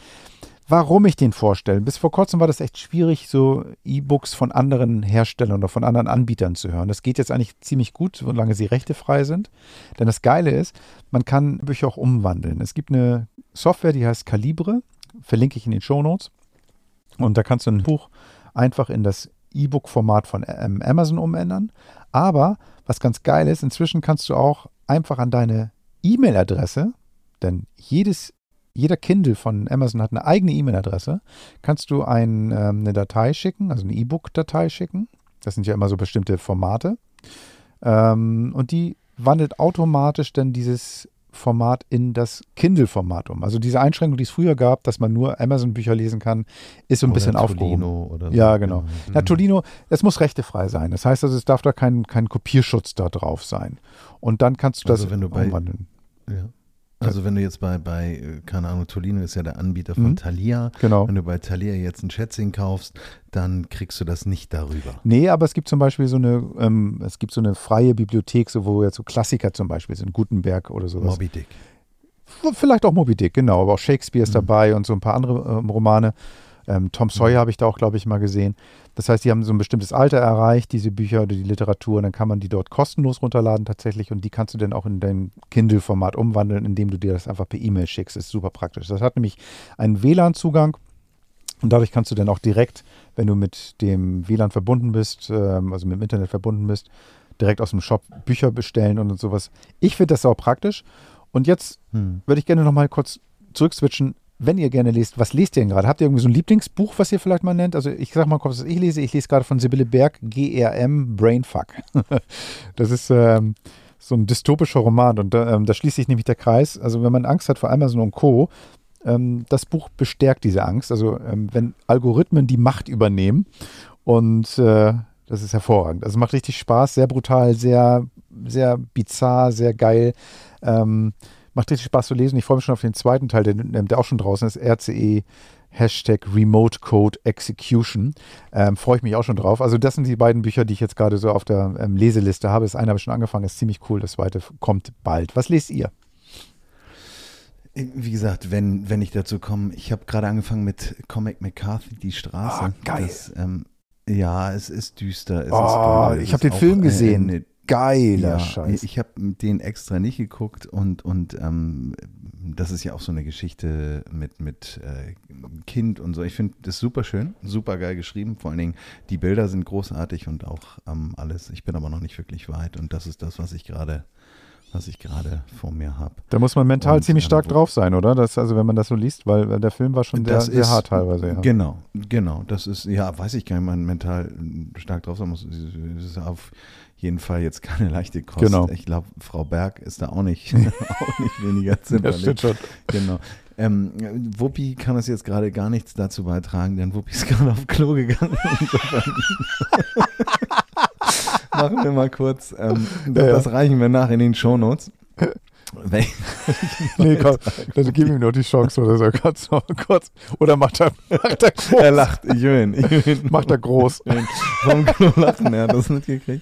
Warum ich den vorstelle? Bis vor kurzem war das echt schwierig, so E-Books von anderen Herstellern oder von anderen Anbietern zu hören. Das geht jetzt eigentlich ziemlich gut, solange sie rechtefrei sind. Denn das Geile ist, man kann Bücher auch umwandeln. Es gibt eine Software, die heißt Calibre, verlinke ich in den Show Notes. Und da kannst du ein Buch einfach in das E-Book-Format von ähm, Amazon umändern. Aber was ganz geil ist, inzwischen kannst du auch einfach an deine E-Mail-Adresse, denn jedes, jeder Kindle von Amazon hat eine eigene E-Mail-Adresse, kannst du ein, ähm, eine Datei schicken, also eine E-Book-Datei schicken. Das sind ja immer so bestimmte Formate. Ähm, und die wandelt automatisch dann dieses Format in das Kindle-Format um. Also diese Einschränkung, die es früher gab, dass man nur Amazon-Bücher lesen kann, ist so ein Oder bisschen aufgehoben. oder so. Ja, genau. Mhm. Na, Tolino, es muss rechtefrei sein. Das heißt also, es darf da kein, kein Kopierschutz da drauf sein. Und dann kannst du das Also wenn du bei- umwandeln. Ja. Also wenn du jetzt bei, bei, äh, keine Ahnung, Tolino ist ja der Anbieter von Mhm. Thalia. Genau. Wenn du bei Thalia jetzt ein Schätzchen kaufst, dann kriegst du das nicht darüber. Nee, aber es gibt zum Beispiel so eine, ähm, es gibt so eine freie Bibliothek, so wo jetzt so Klassiker zum Beispiel sind, Gutenberg oder sowas. Moby Dick. Vielleicht auch Moby Dick, genau, aber auch Shakespeare ist Mhm. dabei und so ein paar andere ähm, Romane. Ähm, Tom Sawyer Mhm. habe ich da auch, glaube ich, mal gesehen. Das heißt, die haben so ein bestimmtes Alter erreicht, diese Bücher oder die Literatur, und dann kann man die dort kostenlos runterladen tatsächlich und die kannst du dann auch in dein Kindle-Format umwandeln, indem du dir das einfach per E-Mail schickst. Das ist super praktisch. Das hat nämlich einen WLAN-Zugang und dadurch kannst du dann auch direkt, wenn du mit dem WLAN verbunden bist, ähm, also mit dem Internet verbunden bist, direkt aus dem Shop Bücher bestellen und sowas. Ich finde das auch praktisch. Und jetzt Hm. würde ich gerne noch mal kurz zurückswitchen. Wenn ihr gerne lest, was lest ihr denn gerade? Habt ihr irgendwie so ein Lieblingsbuch, was ihr vielleicht mal nennt? Also ich sag mal kurz, was ich lese. Ich lese gerade von Sibylle Berg, GRM, Brainfuck. [LAUGHS] das ist ähm, so ein dystopischer Roman und da, ähm, da schließt sich nämlich der Kreis. Also wenn man Angst hat vor Amazon und Co., ähm, das Buch bestärkt diese Angst. Also ähm, wenn Algorithmen die Macht übernehmen und äh, das ist hervorragend. Also macht richtig Spaß, sehr brutal, sehr, sehr bizarr, sehr geil. Ähm, macht richtig Spaß zu lesen. Ich freue mich schon auf den zweiten Teil, der, der auch schon draußen ist, RCE Hashtag Remote Code Execution. Ähm, freue ich mich auch schon drauf. Also das sind die beiden Bücher, die ich jetzt gerade so auf der ähm, Leseliste habe. Das eine habe ich schon angefangen, ist ziemlich cool. Das zweite kommt bald. Was lest ihr? Wie gesagt, wenn, wenn ich dazu komme, ich habe gerade angefangen mit Comic McCarthy, die Straße. Ah, geil. Das, ähm, ja, es ist düster. Es Oh, ist ich hab ist den Film auch, gesehen. eine- Geiler ja, Scheiß. Ich habe den extra nicht geguckt und, und ähm, das ist ja auch so eine Geschichte mit, mit äh, Kind und so. Ich finde das super schön, super geil geschrieben. Vor allen Dingen, die Bilder sind großartig und auch ähm, alles. Ich bin aber noch nicht wirklich weit und das ist das, was ich gerade was ich gerade vor mir habe. Da muss man mental Und, ziemlich ähm, stark drauf sein, oder? Das, also wenn man das so liest, weil äh, der Film war schon sehr, sehr ist- hart teilweise. Ja. Genau, genau. Das ist, ja, weiß ich gar nicht, man mental stark drauf sein muss. Ist auf jeden Fall jetzt keine leichte Kost. Genau. Ich glaube, Frau Berg ist da auch nicht, [LAUGHS] auch nicht weniger Das zimperlich. stimmt schon. Genau. Ähm, Wuppi kann es jetzt gerade gar nichts dazu beitragen, denn Wuppi ist [LAUGHS] gerade auf Klo gegangen. [LAUGHS] Machen wir mal kurz. Ähm, das, Ja, ja. das reichen wir nach in den Shownotes. Wel- Nee, komm, dann gib ihm noch die Chance oder so. Kurz, kurz. Oder macht er, macht er groß. er lacht. Ich will. Ich will ihn. Macht er groß. Vom Klo lachen, er hat das mitgekriegt.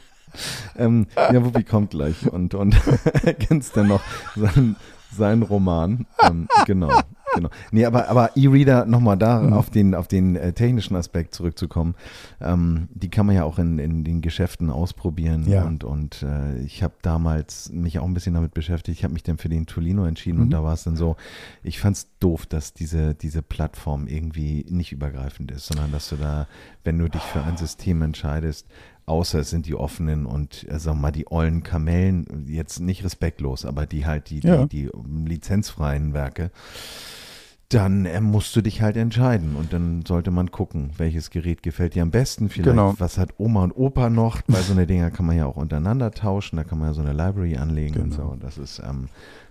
Ähm, ja, Wuppi kommt gleich und, und [LAUGHS] ergänzt dann noch seinen, seinen Roman. Ähm, genau, genau. Nee, aber, aber E-Reader, nochmal da Mhm. auf den, auf den äh, technischen Aspekt zurückzukommen, ähm, die kann man ja auch in, in den Geschäften ausprobieren. Ja. Und, und äh, ich habe damals mich auch ein bisschen damit beschäftigt. Ich habe mich dann für den Tolino entschieden Mhm. und da war es dann so, ich fand es doof, dass diese, diese Plattform irgendwie nicht übergreifend ist, sondern dass du da, wenn du dich für ein System entscheidest, außer es sind die offenen und äh, sagen wir mal die ollen Kamellen, jetzt nicht respektlos, aber die halt die, Ja. die, die lizenzfreien Werke, dann äh, musst du dich halt entscheiden und dann sollte man gucken, welches Gerät gefällt dir am besten. Vielleicht, Genau. was hat Oma und Opa noch? [LAUGHS] Weil so eine Dinger kann man ja auch untereinander tauschen, da kann man ja so eine Library anlegen und so. Und das ist ähm,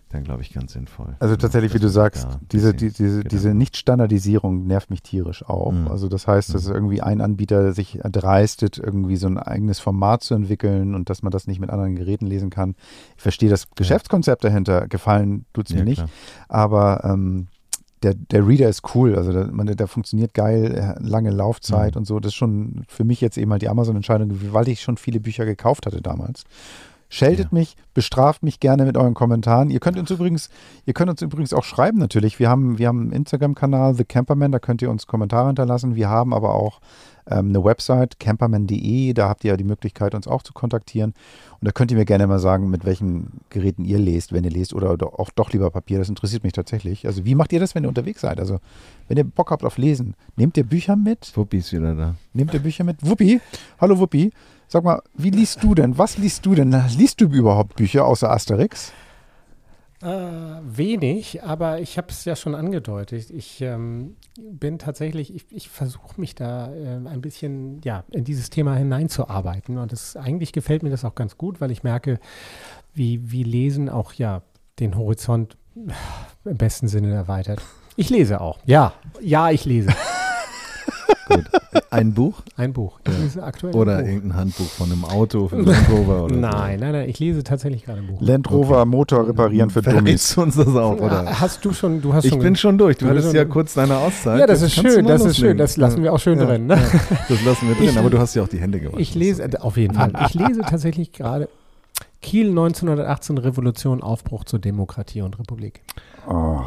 dann, glaube ich, ganz sinnvoll. Also tatsächlich, wie du sagst, diese, die, diese, diese Nicht-Standardisierung nervt mich tierisch auch. Mhm. Also das heißt, dass irgendwie ein Anbieter sich dreistet, irgendwie so ein eigenes Format zu entwickeln und dass man das nicht mit anderen Geräten lesen kann. Ich verstehe das Geschäftskonzept dahinter, gefallen tut es mir Ja, nicht, aber ähm, der, der Reader ist cool, also der, man, der funktioniert geil, hat lange Laufzeit Mhm. und so. Das ist schon für mich jetzt eben halt die Amazon-Entscheidung, weil ich schon viele Bücher gekauft hatte damals. Scheltet Ja. mich, bestraft mich gerne mit euren Kommentaren. Ihr könnt uns übrigens, ihr könnt uns übrigens auch schreiben natürlich. Wir haben, wir haben einen Instagram-Kanal, The Camperman, da könnt ihr uns Kommentare hinterlassen. Wir haben aber auch ähm, eine Website, camperman.de, da habt ihr ja die Möglichkeit, uns auch zu kontaktieren. Und da könnt ihr mir gerne mal sagen, mit welchen Geräten ihr lest, wenn ihr lest, oder, oder auch doch lieber Papier. Das interessiert mich tatsächlich. Also wie macht ihr das, wenn ihr unterwegs seid? Also wenn ihr Bock habt auf Lesen, nehmt ihr Bücher mit? Wuppi ist wieder da. Nehmt ihr Bücher mit? Wuppi, hallo Wuppi. Sag mal, wie liest du denn? Was liest du denn? Liest du überhaupt Bücher außer Asterix? Äh, wenig, aber ich habe es ja schon angedeutet. Ich ähm, bin tatsächlich, ich, ich versuche mich da äh, ein bisschen ja, in dieses Thema hineinzuarbeiten. Und das, eigentlich gefällt mir das auch ganz gut, weil ich merke, wie, wie Lesen auch ja den Horizont äh, im besten Sinne erweitert. Ich lese auch. Ja, ja, ich lese. [LAUGHS] Gut. Ein Buch Ein Buch. Ich lese aktuell oder Buch. irgendein Handbuch von einem Auto, von einem Land Rover oder Nein, nein, nein, ich lese tatsächlich gerade ein Buch. Land Rover Motor reparieren für so. Dummies. Uns das auch, oder? Hast du schon, du hast Ich schon bin schon durch. Du Du hattest ja kurz deine Auszeit. Ja, das ist schön, das ist schön. Das lassen wir auch schön Ja, drin. Ne? ja, das lassen wir drin, Ich- aber du hast ja auch die Hände gewaschen. Ich lese, auf jeden Fall. Ich lese tatsächlich gerade Kiel 1918 Revolution, Aufbruch zur Demokratie und Republik. Oh,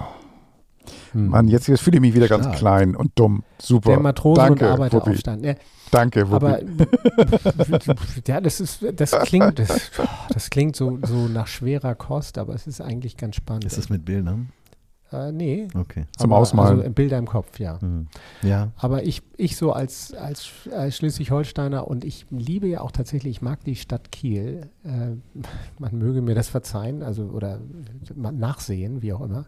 Hm. Mann, jetzt, jetzt fühle ich mich wieder ganz Stark. klein und dumm. Super. Der Matrosen- Danke, und. Arbeiteraufstand. Ja, Danke, Wuppi. aber [LAUGHS] ja, das ist, das klingt, das, das klingt so, so nach schwerer Kost, aber es ist eigentlich ganz spannend. Ist das mit Bildern? Äh, nee. Okay. Zum aber, Ausmalen. Also Bilder im Kopf, ja. Hm. Ja. Aber ich, ich so als, als, als Schleswig-Holsteiner und ich liebe ja auch tatsächlich, ich mag die Stadt Kiel. Äh, [LAUGHS] man möge mir das verzeihen, also oder nachsehen, wie auch immer.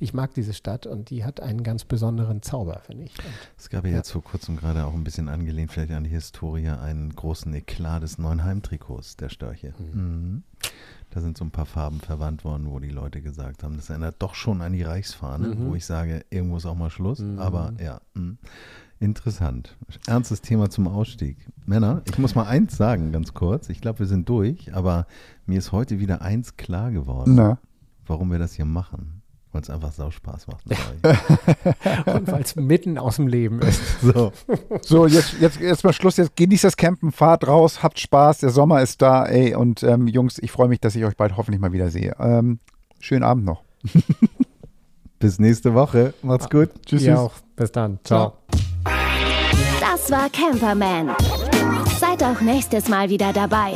Ich mag diese Stadt und die hat einen ganz besonderen Zauber, finde ich. Und Es gab ja, jetzt vor kurzem gerade auch ein bisschen angelehnt, vielleicht an die Historie, einen großen Eklat des neuen Heimtrikots der Störche. Mhm. Da sind so ein paar Farben verwandt worden, wo die Leute gesagt haben, das erinnert doch schon an die Reichsfahne, Mhm. wo ich sage, irgendwo ist auch mal Schluss. Mhm. Aber ja, mh. interessant. Ernstes Thema zum Ausstieg. Männer, ich muss mal eins sagen, ganz kurz. Ich glaube, wir sind durch, aber mir ist heute wieder eins klar geworden, Na, warum wir das hier machen. Weil es einfach sau Spaß macht mit [LAUGHS] euch. Und weil es mitten aus dem Leben ist. [LAUGHS] So. so, jetzt, jetzt, jetzt mal Schluss. Jetzt genießt das Campen, fahrt raus, habt Spaß. Der Sommer ist da, ey. Und ähm, Jungs, ich freue mich, dass ich euch bald hoffentlich mal wieder sehe. Ähm, schönen Abend noch. [LAUGHS] Bis nächste Woche. Macht's gut. Tschüss. Ja, auch. Bis dann. Ciao. Das war Camperman. Seid auch nächstes Mal wieder dabei.